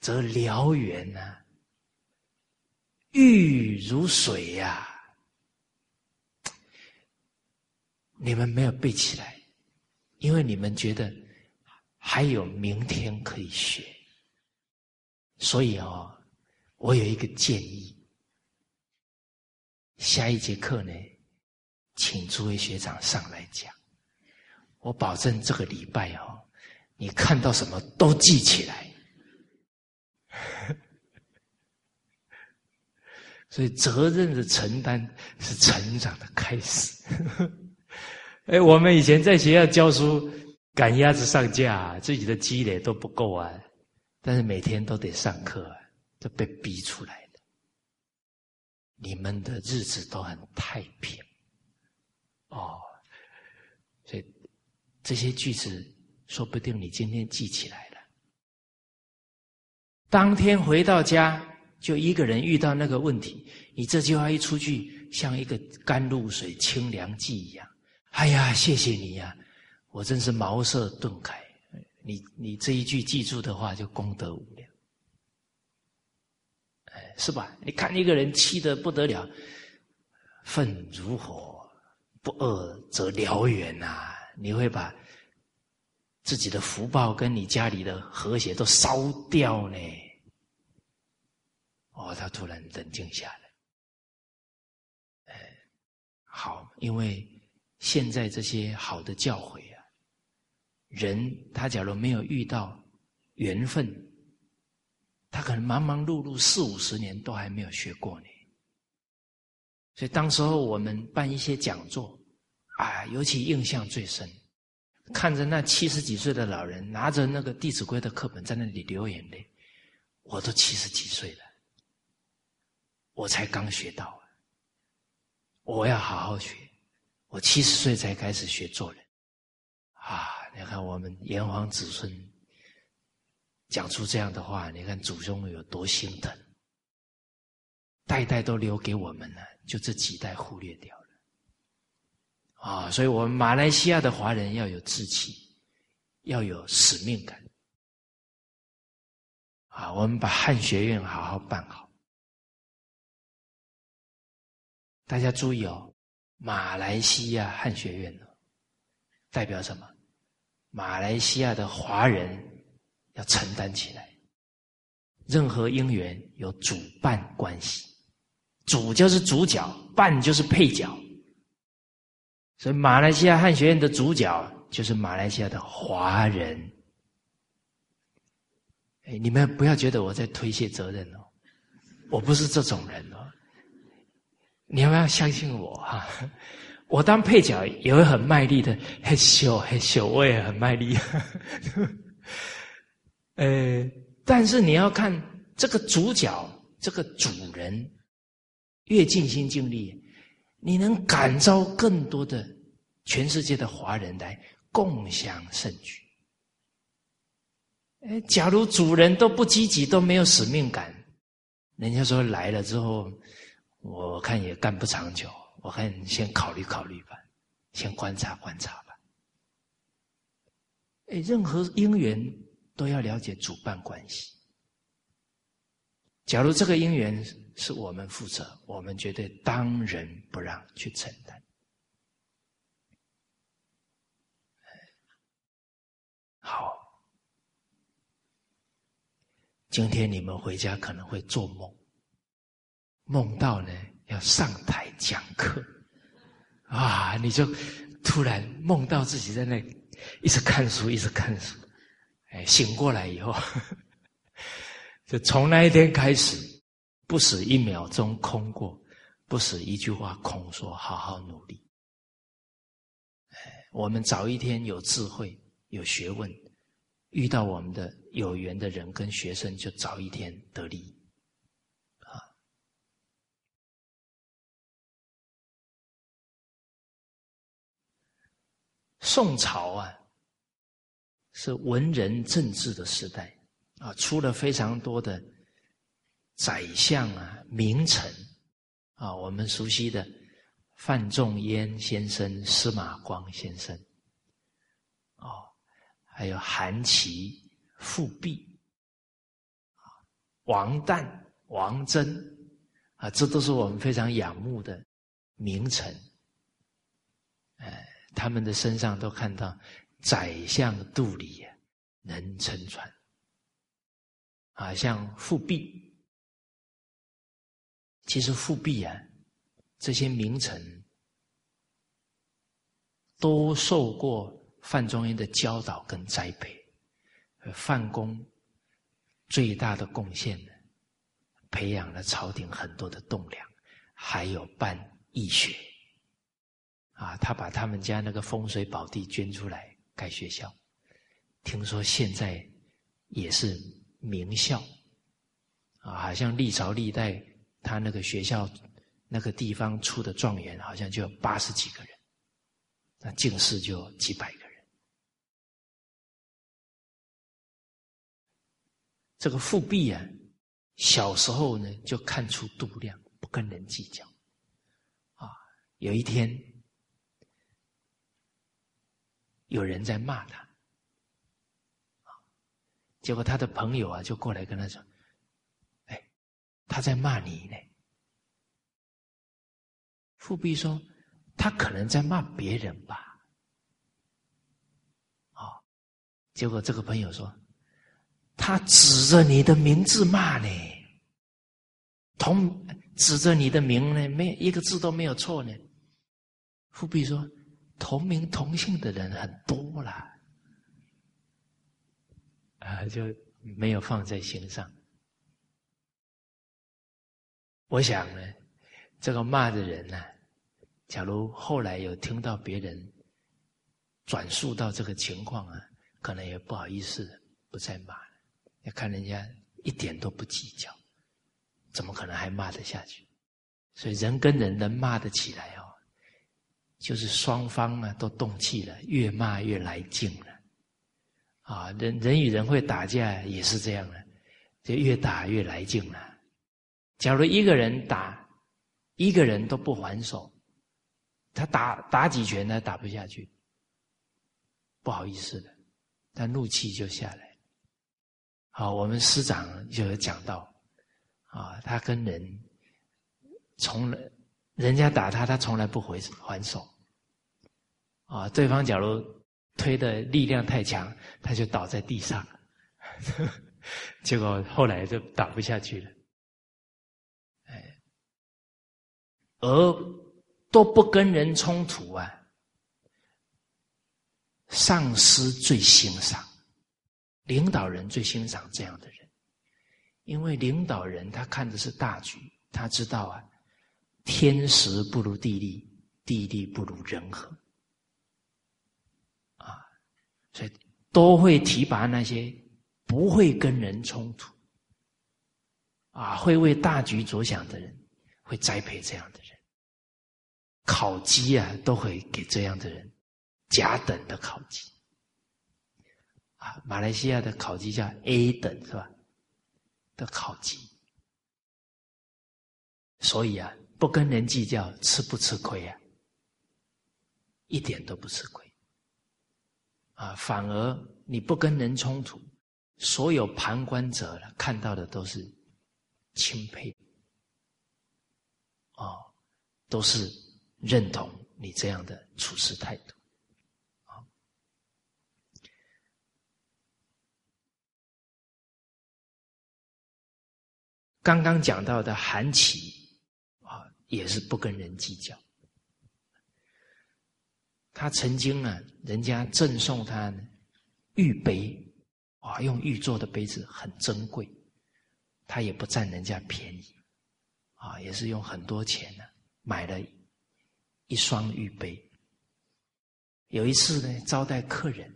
则燎原呐，欲如水呀。你们没有背起来，因为你们觉得还有明天可以学，所以哦，我有一个建议，下一节课呢。请诸位学长上来讲，我保证这个礼拜哦，你看到什么都记起来。*laughs* 所以责任的承担是成长的开始。*laughs* 哎，我们以前在学校教书，赶鸭子上架，自己的积累都不够啊，但是每天都得上课，啊，这被逼出来的。你们的日子都很太平。哦，所以这些句子说不定你今天记起来了。当天回到家，就一个人遇到那个问题，你这句话一出去，像一个甘露水、清凉剂一样。哎呀，谢谢你呀，我真是茅塞顿开。你你这一句记住的话，就功德无量。哎，是吧？你看一个人气得不得了，愤如火。不恶则燎原呐！你会把自己的福报跟你家里的和谐都烧掉呢。哦，他突然冷静下来。好，因为现在这些好的教诲啊，人他假如没有遇到缘分，他可能忙忙碌碌四五十年都还没有学过呢。所以，当时候我们办一些讲座，啊，尤其印象最深，看着那七十几岁的老人拿着那个《弟子规》的课本在那里流眼泪。我都七十几岁了，我才刚学到，我要好好学。我七十岁才开始学做人，啊，你看我们炎黄子孙讲出这样的话，你看祖宗有多心疼。代代都留给我们了，就这几代忽略掉了啊！所以，我们马来西亚的华人要有志气，要有使命感啊！我们把汉学院好好办好。大家注意哦，马来西亚汉学院呢，代表什么？马来西亚的华人要承担起来，任何因缘有主办关系。主就是主角，伴就是配角，所以马来西亚汉学院的主角就是马来西亚的华人。哎，你们不要觉得我在推卸责任哦，我不是这种人哦。你要不要相信我哈？我当配角也会很卖力的，嘿咻嘿咻，我也很卖力。*laughs* 呃，但是你要看这个主角，这个主人。越尽心尽力，你能感召更多的全世界的华人来共享盛举。哎，假如主人都不积极，都没有使命感，人家说来了之后，我看也干不长久。我看先考虑考虑吧，先观察观察吧。哎，任何因缘都要了解主办关系。假如这个因缘。是我们负责，我们绝对当仁不让去承担。好，今天你们回家可能会做梦，梦到呢要上台讲课，啊，你就突然梦到自己在那一直看书，一直看书，哎，醒过来以后，*laughs* 就从那一天开始。不使一秒钟空过，不使一句话空说，好好努力。我们早一天有智慧、有学问，遇到我们的有缘的人跟学生，就早一天得利。宋朝啊，是文人政治的时代啊，出了非常多的宰相啊、名臣啊，我们熟悉的。范仲淹先生、司马光先生，哦，还有韩琦、富弼，王旦、王真，啊，这都是我们非常仰慕的名臣。哎，他们的身上都看到“宰相肚里能撑船”，啊，像富弼，其实富弼啊。这些名臣都受过范仲淹的教导跟栽培，范公最大的贡献呢，培养了朝廷很多的栋梁，还有办义学，啊，他把他们家那个风水宝地捐出来盖学校，听说现在也是名校，啊，好像历朝历代他那个学校。那个地方出的状元好像就有八十几个人，那进士就几百个人。这个富弼啊，小时候呢就看出度量，不跟人计较。啊，有一天有人在骂他，结果他的朋友啊就过来跟他说：“哎，他在骂你呢。”富弼说：“他可能在骂别人吧。”啊，结果这个朋友说：“他指着你的名字骂呢，同指着你的名呢，没一个字都没有错呢。”富弼说：“同名同姓的人很多了，啊，就没有放在心上。”我想呢，这个骂的人呢。假如后来有听到别人转述到这个情况啊，可能也不好意思不再骂了。要看人家一点都不计较，怎么可能还骂得下去？所以人跟人能骂得起来哦，就是双方呢都动气了，越骂越来劲了。啊，人人与人会打架也是这样的，就越打越来劲了。假如一个人打，一个人都不还手。他打打几拳他打不下去，不好意思的，他怒气就下来。好，我们师长就有讲到，啊，他跟人从来人家打他，他从来不回还手。啊，对方假如推的力量太强，他就倒在地上，*laughs* 结果后来就打不下去了。哎，而。都不跟人冲突啊！上司最欣赏，领导人最欣赏这样的人，因为领导人他看的是大局，他知道啊，天时不如地利，地利不如人和，啊，所以都会提拔那些不会跟人冲突，啊，会为大局着想的人，会栽培这样的人。考级啊，都会给这样的人甲等的考级啊。马来西亚的考级叫 A 等是吧？的考级，所以啊，不跟人计较，吃不吃亏啊？一点都不吃亏啊！反而你不跟人冲突，所有旁观者看到的都是钦佩哦，都是。认同你这样的处事态度，啊，刚刚讲到的韩琦，也是不跟人计较。他曾经啊，人家赠送他玉杯，啊，用玉做的杯子很珍贵，他也不占人家便宜，啊，也是用很多钱呢买了一双玉杯。有一次呢，招待客人，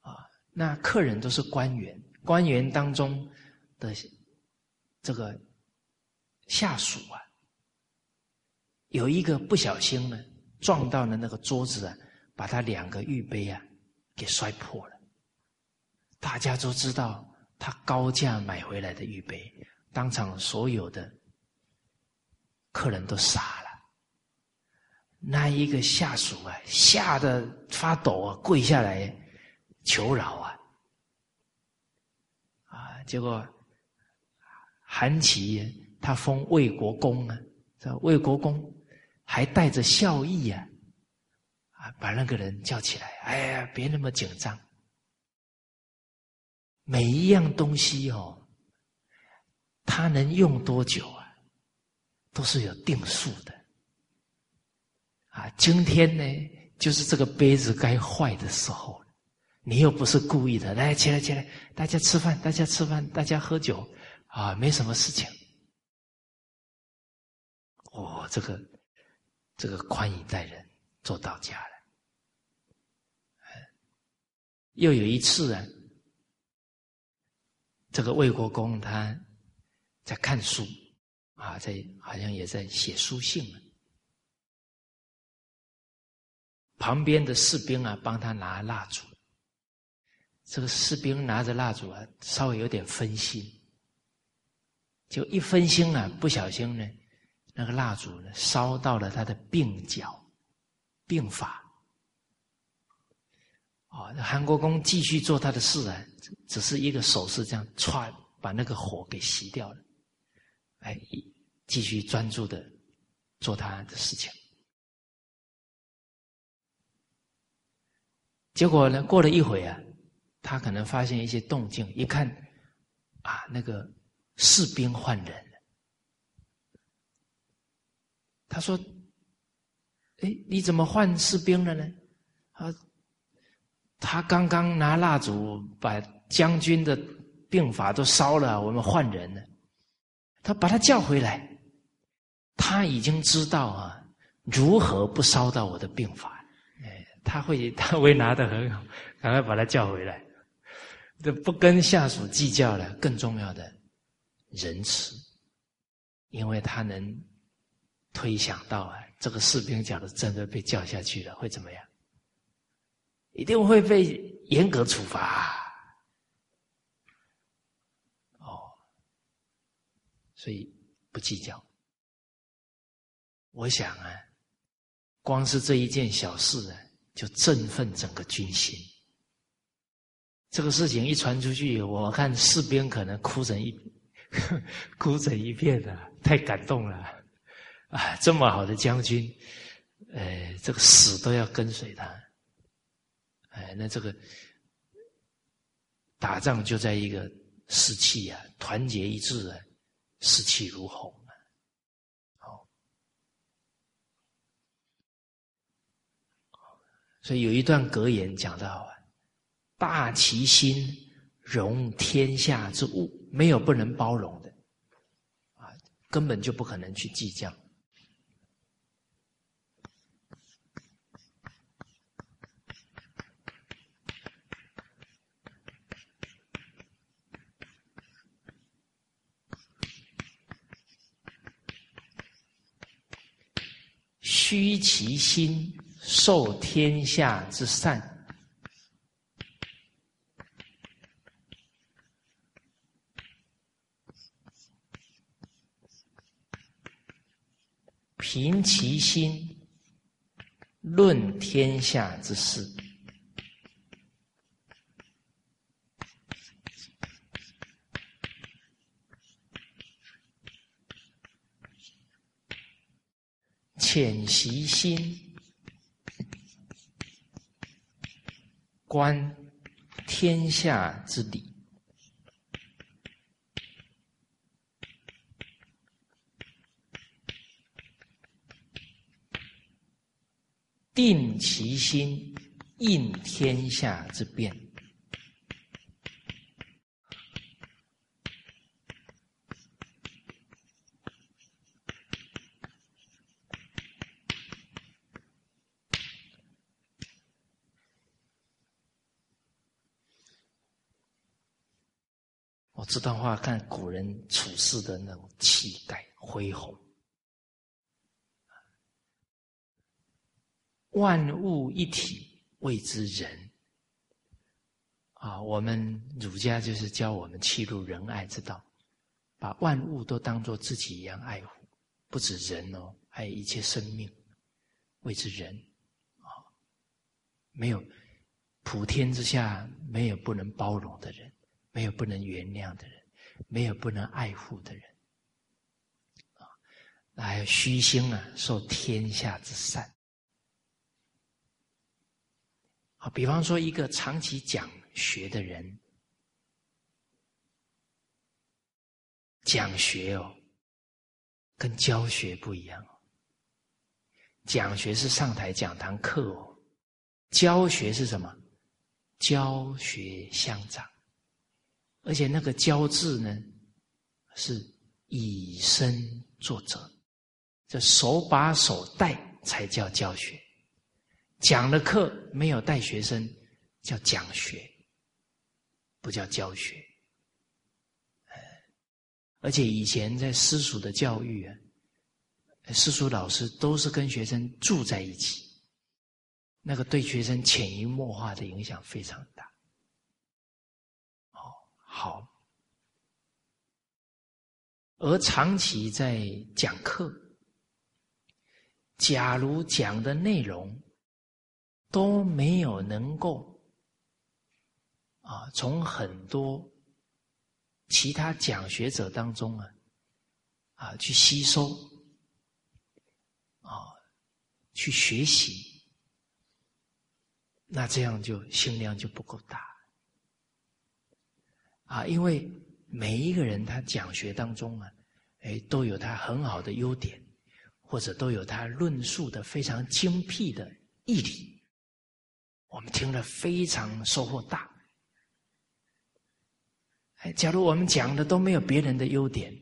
啊，那客人都是官员，官员当中的这个下属啊，有一个不小心呢，撞到了那个桌子啊，把他两个玉杯啊给摔破了。大家都知道他高价买回来的玉杯，当场所有的客人都傻了。那一个下属啊，吓得发抖啊，跪下来求饶啊！啊，结果韩琦他封魏国公啊，这魏国公还带着笑意啊，啊，把那个人叫起来，哎呀，别那么紧张。每一样东西哦，它能用多久啊，都是有定数的。啊，今天呢，就是这个杯子该坏的时候你又不是故意的，来，起来，起来，大家吃饭，大家吃饭，大家喝酒，啊，没什么事情。哦，这个，这个宽以待人，做到家了。又有一次啊。这个魏国公他在看书啊，在好像也在写书信旁边的士兵啊，帮他拿蜡烛。这个士兵拿着蜡烛啊，稍微有点分心，就一分心啊，不小心呢，那个蜡烛呢烧到了他的鬓角、鬓发。哦，韩国公继续做他的事啊，只是一个手势，这样歘把那个火给熄掉了，哎，继续专注的做他的事情。结果呢，过了一会啊，他可能发现一些动静，一看啊，那个士兵换人了。他说：“哎，你怎么换士兵了呢？”啊。他刚刚拿蜡烛把将军的兵法都烧了，我们换人了。他把他叫回来，他已经知道啊，如何不烧到我的兵法。哎，他会 *laughs* 他会拿的很好，赶快把他叫回来。这不跟下属计较了，更重要的仁慈，因为他能推想到啊，这个士兵假如真的被叫下去了，会怎么样？一定会被严格处罚，哦，所以不计较。我想啊，光是这一件小事啊，就振奋整个军心。这个事情一传出去，我看士兵可能哭成一 *laughs* 哭成一片的，太感动了啊！这么好的将军，呃，这个死都要跟随他。哎，那这个打仗就在一个士气啊，团结一致啊，士气如虹啊。好，所以有一段格言讲到啊：“大其心，容天下之物，没有不能包容的啊，根本就不可能去计较。”虚其心，受天下之善；平其心，论天下之事。浅习心，观天下之理；定其心，应天下之变。我这段话看古人处事的那种气概恢宏。万物一体，谓之仁。啊，我们儒家就是教我们弃入仁爱之道，把万物都当做自己一样爱护，不止人哦，还有一切生命，谓之仁。啊，没有普天之下没有不能包容的人，没有不能原谅的人，没有不能爱护的人。啊，还有虚心啊，受天下之善。好，比方说一个长期讲学的人，讲学哦，跟教学不一样。讲学是上台讲堂课哦，教学是什么？教学相长，而且那个“教”字呢，是以身作则，这手把手带才叫教学。讲的课没有带学生，叫讲学，不叫教学。而且以前在私塾的教育啊，私塾老师都是跟学生住在一起，那个对学生潜移默化的影响非常大。好。而长期在讲课，假如讲的内容，都没有能够啊，从很多其他讲学者当中啊啊去吸收啊去学习，那这样就心量就不够大啊，因为每一个人他讲学当中啊，哎都有他很好的优点，或者都有他论述的非常精辟的义理。我们听了非常收获大。哎，假如我们讲的都没有别人的优点，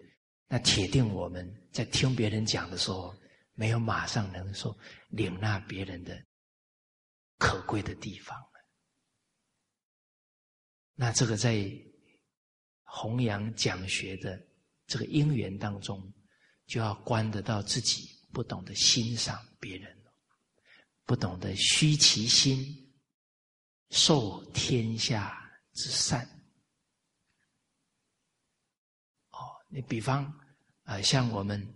那铁定我们在听别人讲的时候，没有马上能说领纳别人的可贵的地方。那这个在弘扬讲学的这个因缘当中，就要观得到自己不懂得欣赏别人不懂得虚其心。受天下之善，哦，你比方啊，像我们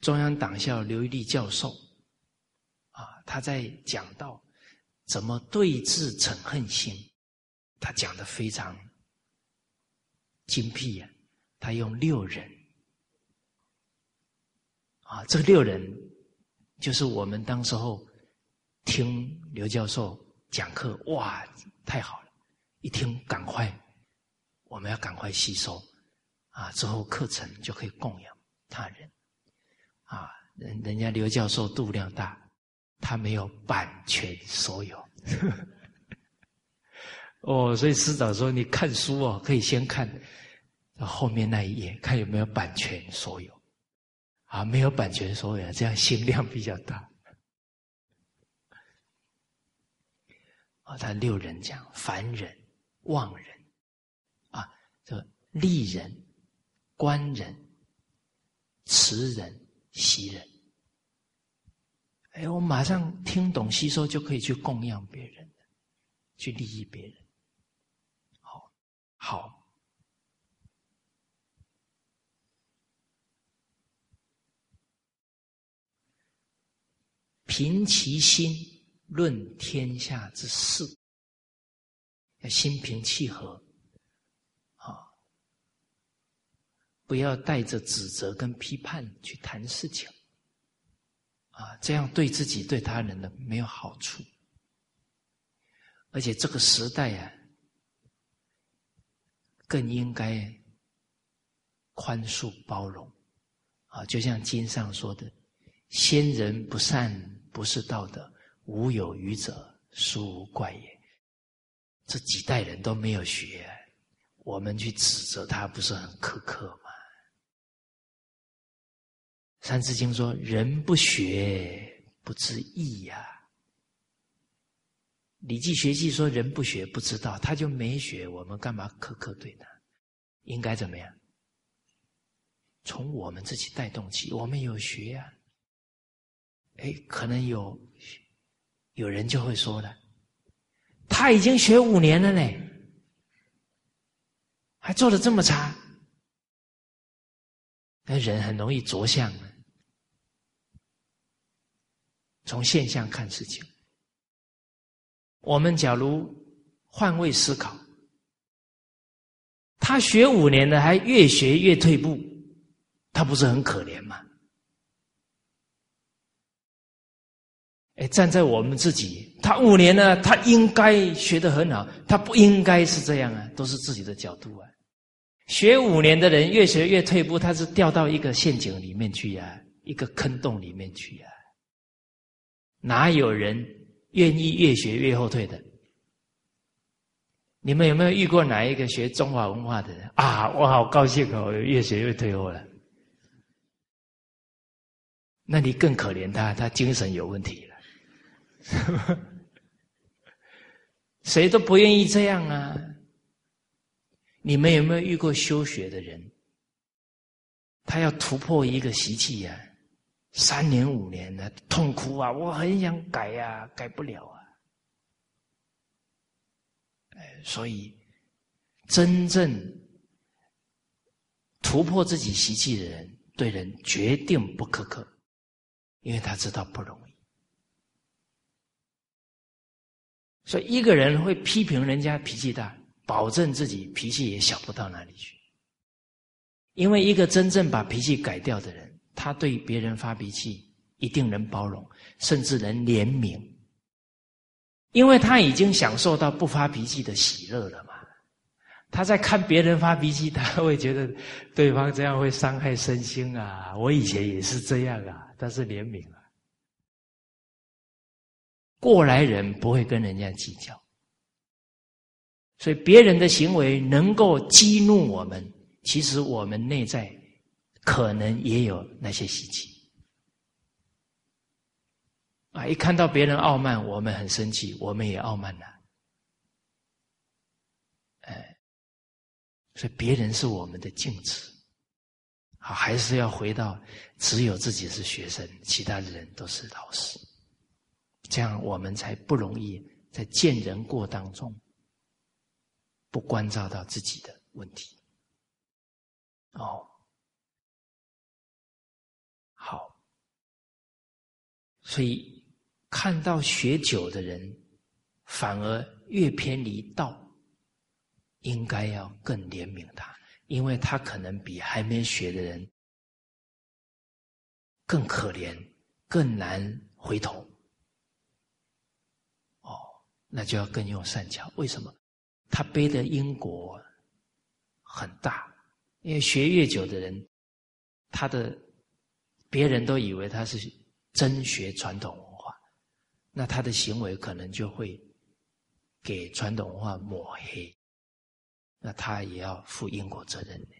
中央党校刘一立教授啊，他在讲到怎么对治嗔恨心，他讲的非常精辟呀。他用六人啊，这个六人。就是我们当时候听刘教授讲课，哇，太好了！一听赶快，我们要赶快吸收啊，之后课程就可以供养他人啊。人人家刘教授度量大，他没有版权所有 *laughs* 哦，所以师长说你看书哦，可以先看后面那一页，看有没有版权所有。啊，没有版权所有，这样心量比较大。啊，*laughs* 他六人讲：凡人、妄人，啊，这利人、观人、慈人、喜人。哎，我马上听懂、吸收，就可以去供养别人，去利益别人。好，好。平其心，论天下之事，要心平气和，啊，不要带着指责跟批判去谈事情，啊，这样对自己对他人的没有好处。而且这个时代啊，更应该宽恕包容，啊，就像经上说的，先人不善。不是道德，无有愚者，殊无怪也。这几代人都没有学，我们去指责他，不是很苛刻吗？《三字经》说：“人不学，不知义呀。”礼记学记说人不学不知道，他就没学，我们干嘛苛刻对他？应该怎么样？从我们自己带动起，我们有学呀。哎，可能有有人就会说了，他已经学五年了呢，还做的这么差，那人很容易着相。从现象看事情，我们假如换位思考，他学五年了，还越学越退步，他不是很可怜吗？哎，站在我们自己，他五年呢，他应该学得很好，他不应该是这样啊，都是自己的角度啊。学五年的人越学越退步，他是掉到一个陷阱里面去呀，一个坑洞里面去呀。哪有人愿意越学越后退的？你们有没有遇过哪一个学中华文化的人啊？我好高兴哦，越学越退后了。那你更可怜他，他精神有问题了。*laughs* 谁都不愿意这样啊！你们有没有遇过修学的人？他要突破一个习气呀，三年五年的痛苦啊！我很想改呀，改不了啊！所以真正突破自己习气的人，对人决定不苛刻，因为他知道不容易。所以，一个人会批评人家脾气大，保证自己脾气也小不到哪里去。因为一个真正把脾气改掉的人，他对别人发脾气一定能包容，甚至能怜悯，因为他已经享受到不发脾气的喜乐了嘛。他在看别人发脾气，他会觉得对方这样会伤害身心啊。我以前也是这样啊，但是怜悯啊。过来人不会跟人家计较，所以别人的行为能够激怒我们，其实我们内在可能也有那些习气啊！一看到别人傲慢，我们很生气，我们也傲慢了。哎，所以别人是我们的镜子，好，还是要回到只有自己是学生，其他的人都是老师。这样我们才不容易在见人过当中不关照到自己的问题。哦，好，所以看到学久的人反而越偏离道，应该要更怜悯他，因为他可能比还没学的人更可怜，更难回头。哦那就要更用善巧。为什么？他背的因果很大，因为学越久的人，他的别人都以为他是真学传统文化，那他的行为可能就会给传统文化抹黑，那他也要负因果责任的。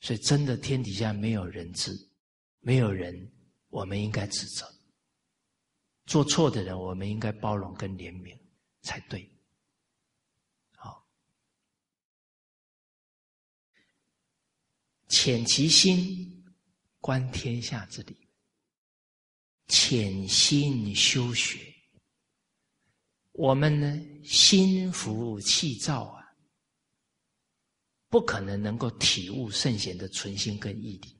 所以，真的天底下没有人知，没有人我们应该指责。做错的人，我们应该包容跟怜悯才对。好，潜其心，观天下之理；潜心修学，我们呢心浮气躁啊，不可能能够体悟圣贤的存心跟义理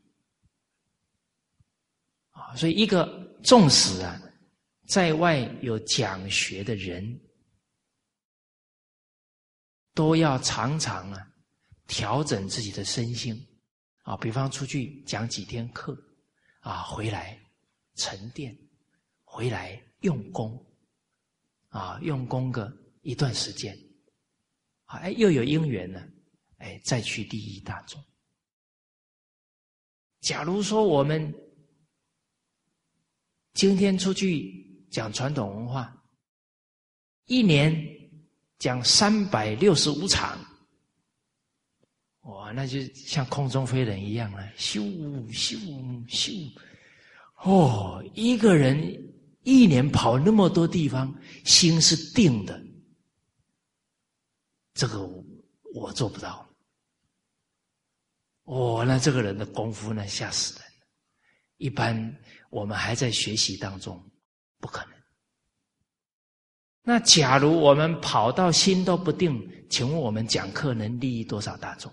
啊。所以，一个纵使啊。在外有讲学的人，都要常常啊调整自己的身心啊，比方出去讲几天课啊，回来沉淀，回来用功啊，用功个一段时间，哎，又有因缘了，哎，再去利益大众。假如说我们今天出去。讲传统文化，一年讲三百六十五场，哇，那就像空中飞人一样了，咻咻咻，哦，一个人一年跑那么多地方，心是定的，这个我做不到。哦，那这个人的功夫呢，吓死人！一般我们还在学习当中，不可能。那假如我们跑到心都不定，请问我们讲课能利益多少大众？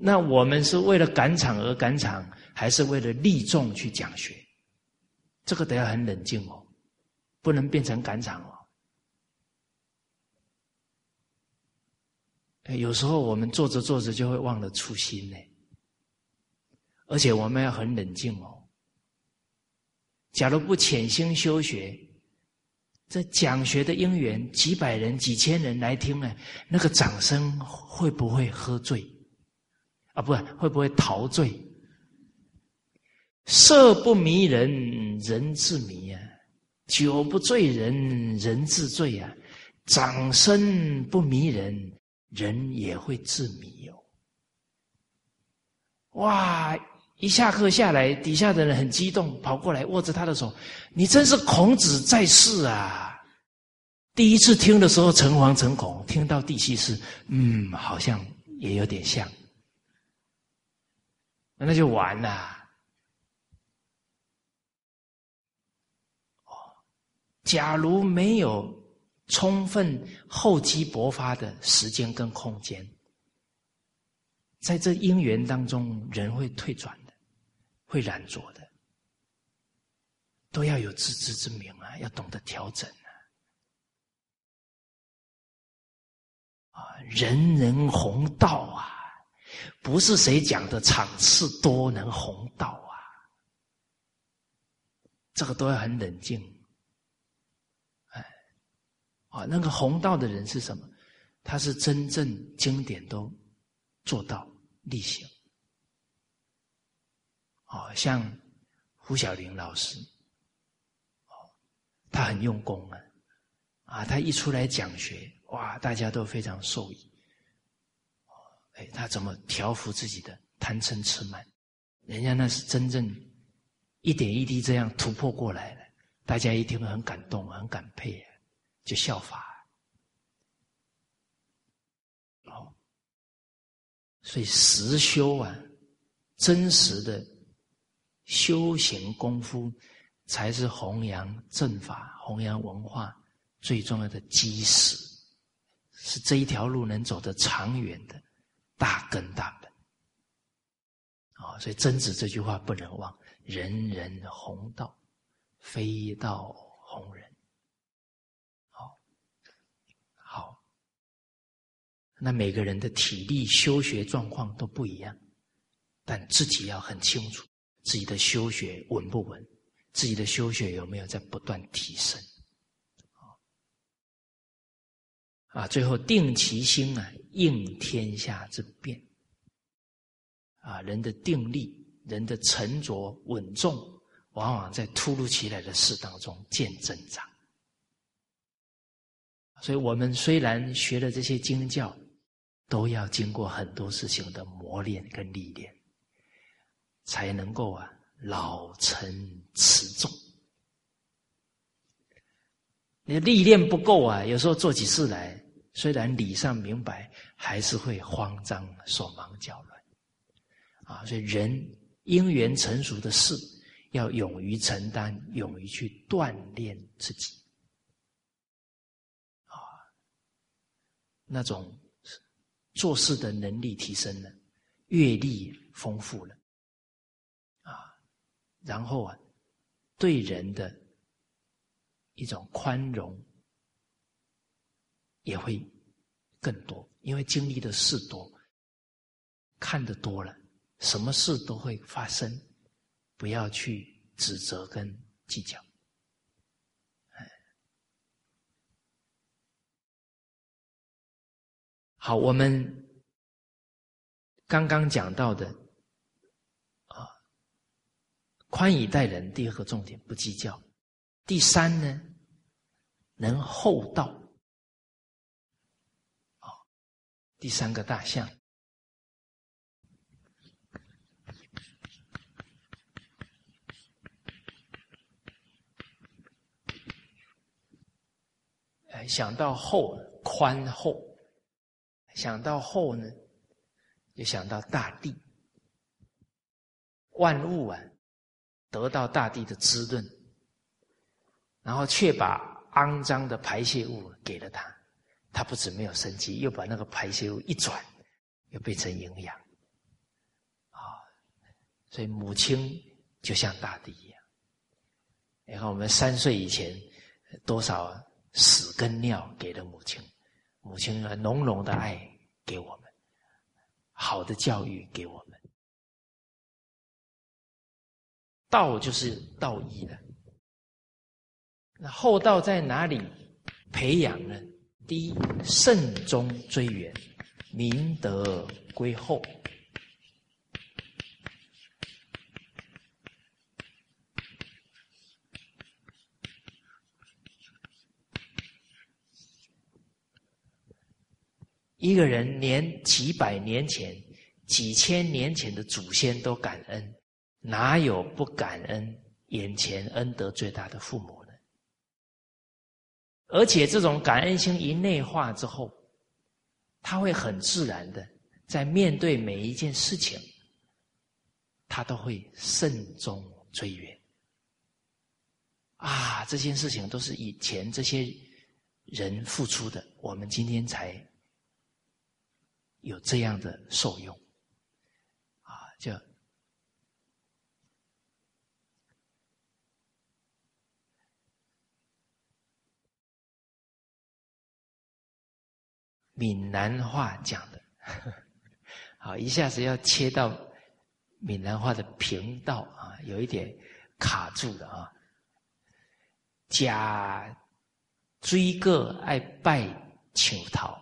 那我们是为了赶场而赶场，还是为了利众去讲学？这个得要很冷静哦，不能变成赶场哦。有时候我们做着做着就会忘了初心呢，而且我们要很冷静哦。假如不潜心修学，这讲学的因缘，几百人、几千人来听呢，那个掌声会不会喝醉？啊，不，会不会陶醉？色不迷人，人自迷啊；酒不醉人，人自醉啊。掌声不迷人。人也会自迷哦！哇，一下课下来，底下的人很激动，跑过来握着他的手：“你真是孔子在世啊！”第一次听的时候诚惶诚恐，听到第七次，嗯，好像也有点像，那就完了。哦，假如没有。充分厚积薄发的时间跟空间，在这因缘当中，人会退转的，会染着的，都要有自知之明啊，要懂得调整啊！啊，人人弘道啊，不是谁讲的场次多能弘道啊，这个都要很冷静。哎啊，那个弘道的人是什么？他是真正经典都做到力行。哦，像胡小玲老师，哦，他很用功啊，啊，他一出来讲学，哇，大家都非常受益。哎，他怎么调服自己的贪嗔痴慢？人家那是真正一点一滴这样突破过来的，大家一听很感动，很感佩。就效法，哦，所以实修啊，真实的修行功夫，才是弘扬正法、弘扬文化最重要的基石，是这一条路能走得长远的大根大本。啊，所以曾子这句话不能忘：人人弘道，非道弘人。好，好那每个人的体力、修学状况都不一样，但自己要很清楚自己的修学稳不稳，自己的修学有没有在不断提升。啊，最后定其心啊，应天下之变。啊，人的定力、人的沉着稳重，往往在突如其来的事当中见增长。所以我们虽然学了这些经教。都要经过很多事情的磨练跟历练，才能够啊老成持重。你历练不够啊，有时候做起事来，虽然理上明白，还是会慌张、手忙脚乱。啊，所以人因缘成熟的事，要勇于承担，勇于去锻炼自己。啊，那种。做事的能力提升了，阅历丰富了，啊，然后啊，对人的一种宽容也会更多，因为经历的事多，看得多了，什么事都会发生，不要去指责跟计较。好，我们刚刚讲到的啊，宽以待人，第二个重点不计较。第三呢，能厚道。啊，第三个大象。哎，想到厚，宽厚；想到厚呢，就想到大地。万物啊，得到大地的滋润。然后却把肮脏的排泄物给了他，他不止没有生气，又把那个排泄物一转，又变成营养，啊，所以母亲就像大地一样。你看，我们三岁以前多少屎跟尿给了母亲，母亲浓浓的爱给我们，好的教育给我们。道就是道义的。那厚道在哪里培养呢？第一，慎终追远，明德归厚。一个人连几百年前、几千年前的祖先都感恩，哪有不感恩眼前恩德最大的父母？而且这种感恩心一内化之后，他会很自然的在面对每一件事情，他都会慎终追远。啊，这件事情都是以前这些人付出的，我们今天才。有这样的受用，啊，就闽南话讲的，*laughs* 好，一下子要切到闽南话的频道啊，有一点卡住的啊。假追个爱拜求桃。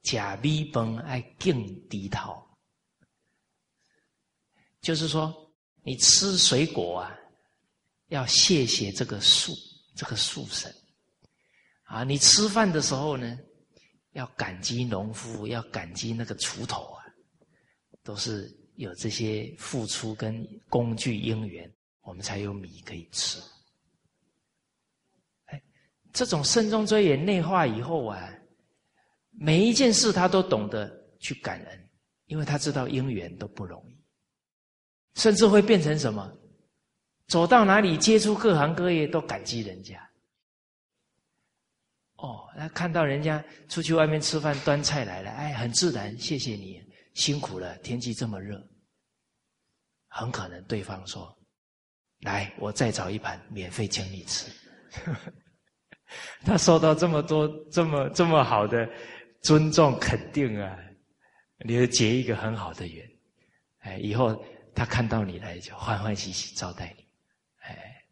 假米崩爱敬低头，就是说，你吃水果啊，要谢谢这个树，这个树神啊。你吃饭的时候呢，要感激农夫，要感激那个锄头啊，都是有这些付出跟工具因缘，我们才有米可以吃。哎，这种慎终追远内化以后啊。每一件事，他都懂得去感恩，因为他知道因缘都不容易，甚至会变成什么？走到哪里，接触各行各业，都感激人家。哦，那看到人家出去外面吃饭，端菜来了，哎，很自然，谢谢你，辛苦了，天气这么热。很可能对方说：“来，我再找一盘，免费请你吃。*laughs* ”他受到这么多、这么这么好的。尊重肯定啊，你要结一个很好的缘，哎，以后他看到你来就欢欢喜喜招待你，哎，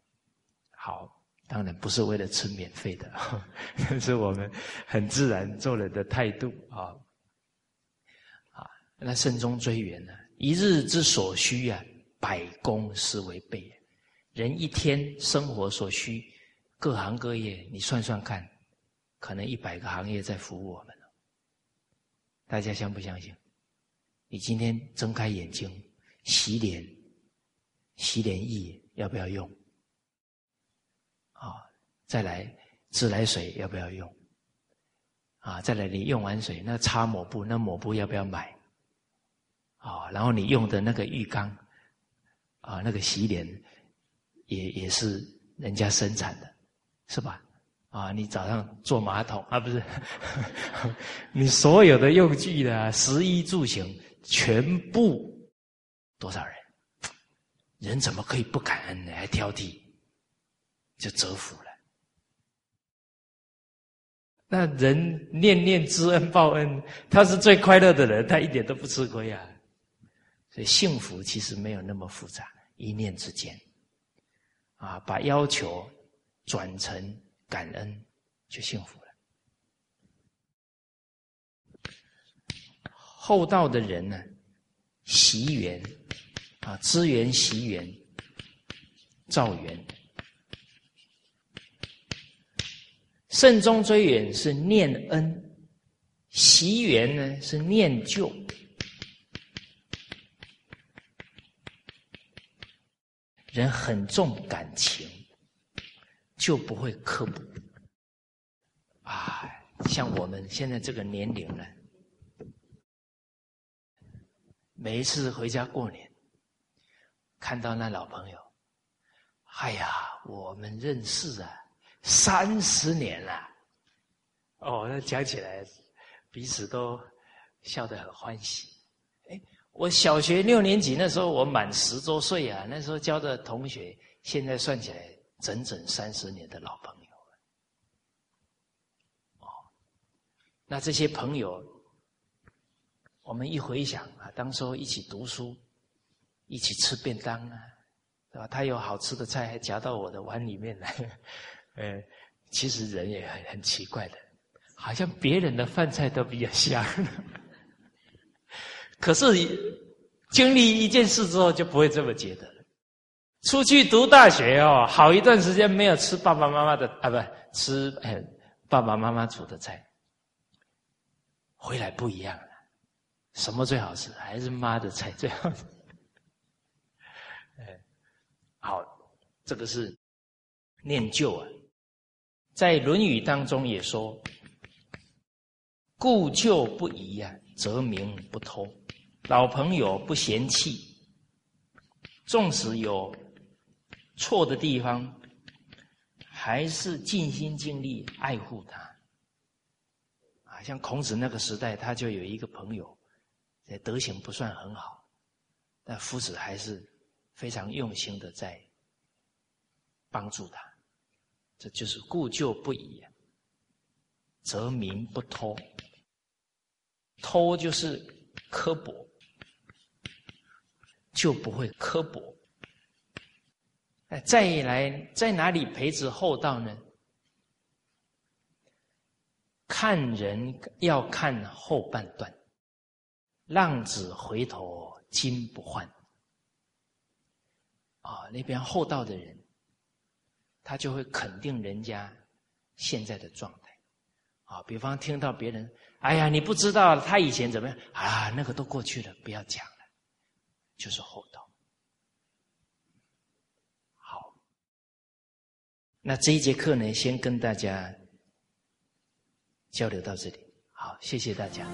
好，当然不是为了吃免费的，*laughs* 这是我们很自然做人的态度啊，啊，那慎终追远呢，一日之所需啊，百公是为备，人一天生活所需，各行各业，你算算看，可能一百个行业在服务我们。大家相不相信？你今天睁开眼睛，洗脸，洗脸液要不要用？再来自来水要不要用？啊，再来你用完水，那擦抹布，那抹布要不要买？啊，然后你用的那个浴缸，啊，那个洗脸也也是人家生产的，是吧？啊，你早上坐马桶啊，不是？*laughs* 你所有的用具的食衣住行，全部多少人？人怎么可以不感恩呢？还挑剔，就折服了。那人念念知恩报恩，他是最快乐的人，他一点都不吃亏啊。所以幸福其实没有那么复杂，一念之间，啊，把要求转成。感恩就幸福了。厚道的人呢，习缘啊，知缘习缘，造缘。慎终追远是念恩，习缘呢是念旧。人很重感情。就不会刻薄啊！像我们现在这个年龄了，每一次回家过年，看到那老朋友，哎呀，我们认识啊，三十年了。哦，那讲起来，彼此都笑得很欢喜。哎，我小学六年级那时候，我满十周岁啊，那时候教的同学，现在算起来，整整三十年的老朋友了。哦，那这些朋友，我们一回想啊，当初一起读书，一起吃便当啊，对吧？他有好吃的菜，还夹到我的碗里面来。呃，其实人也很很奇怪的。好像别人的饭菜都比较香，*laughs* 可是经历一件事之后就不会这么觉得了。出去读大学哦，好一段时间没有吃爸爸妈妈的啊，不吃爸爸妈妈煮的菜，回来不一样了。什么最好吃？还是妈的菜最好吃。*laughs* 好，这个是念旧啊，在《论语》当中也说。故旧不移啊，则名不偷。老朋友不嫌弃，纵使有错的地方，还是尽心尽力爱护他。啊，像孔子那个时代，他就有一个朋友，德行不算很好，但夫子还是非常用心的在帮助他。这就是故旧不移，则民不偷。偷就是刻薄，就不会刻薄。哎，再来，在哪里培植厚道呢？看人要看后半段，浪子回头金不换。啊，那边厚道的人，他就会肯定人家现在的状态。啊，比方听到别人。哎呀，你不知道他以前怎么样啊？那个都过去了，不要讲了，就是厚道。好，那这一节课呢，先跟大家交流到这里。好，谢谢大家。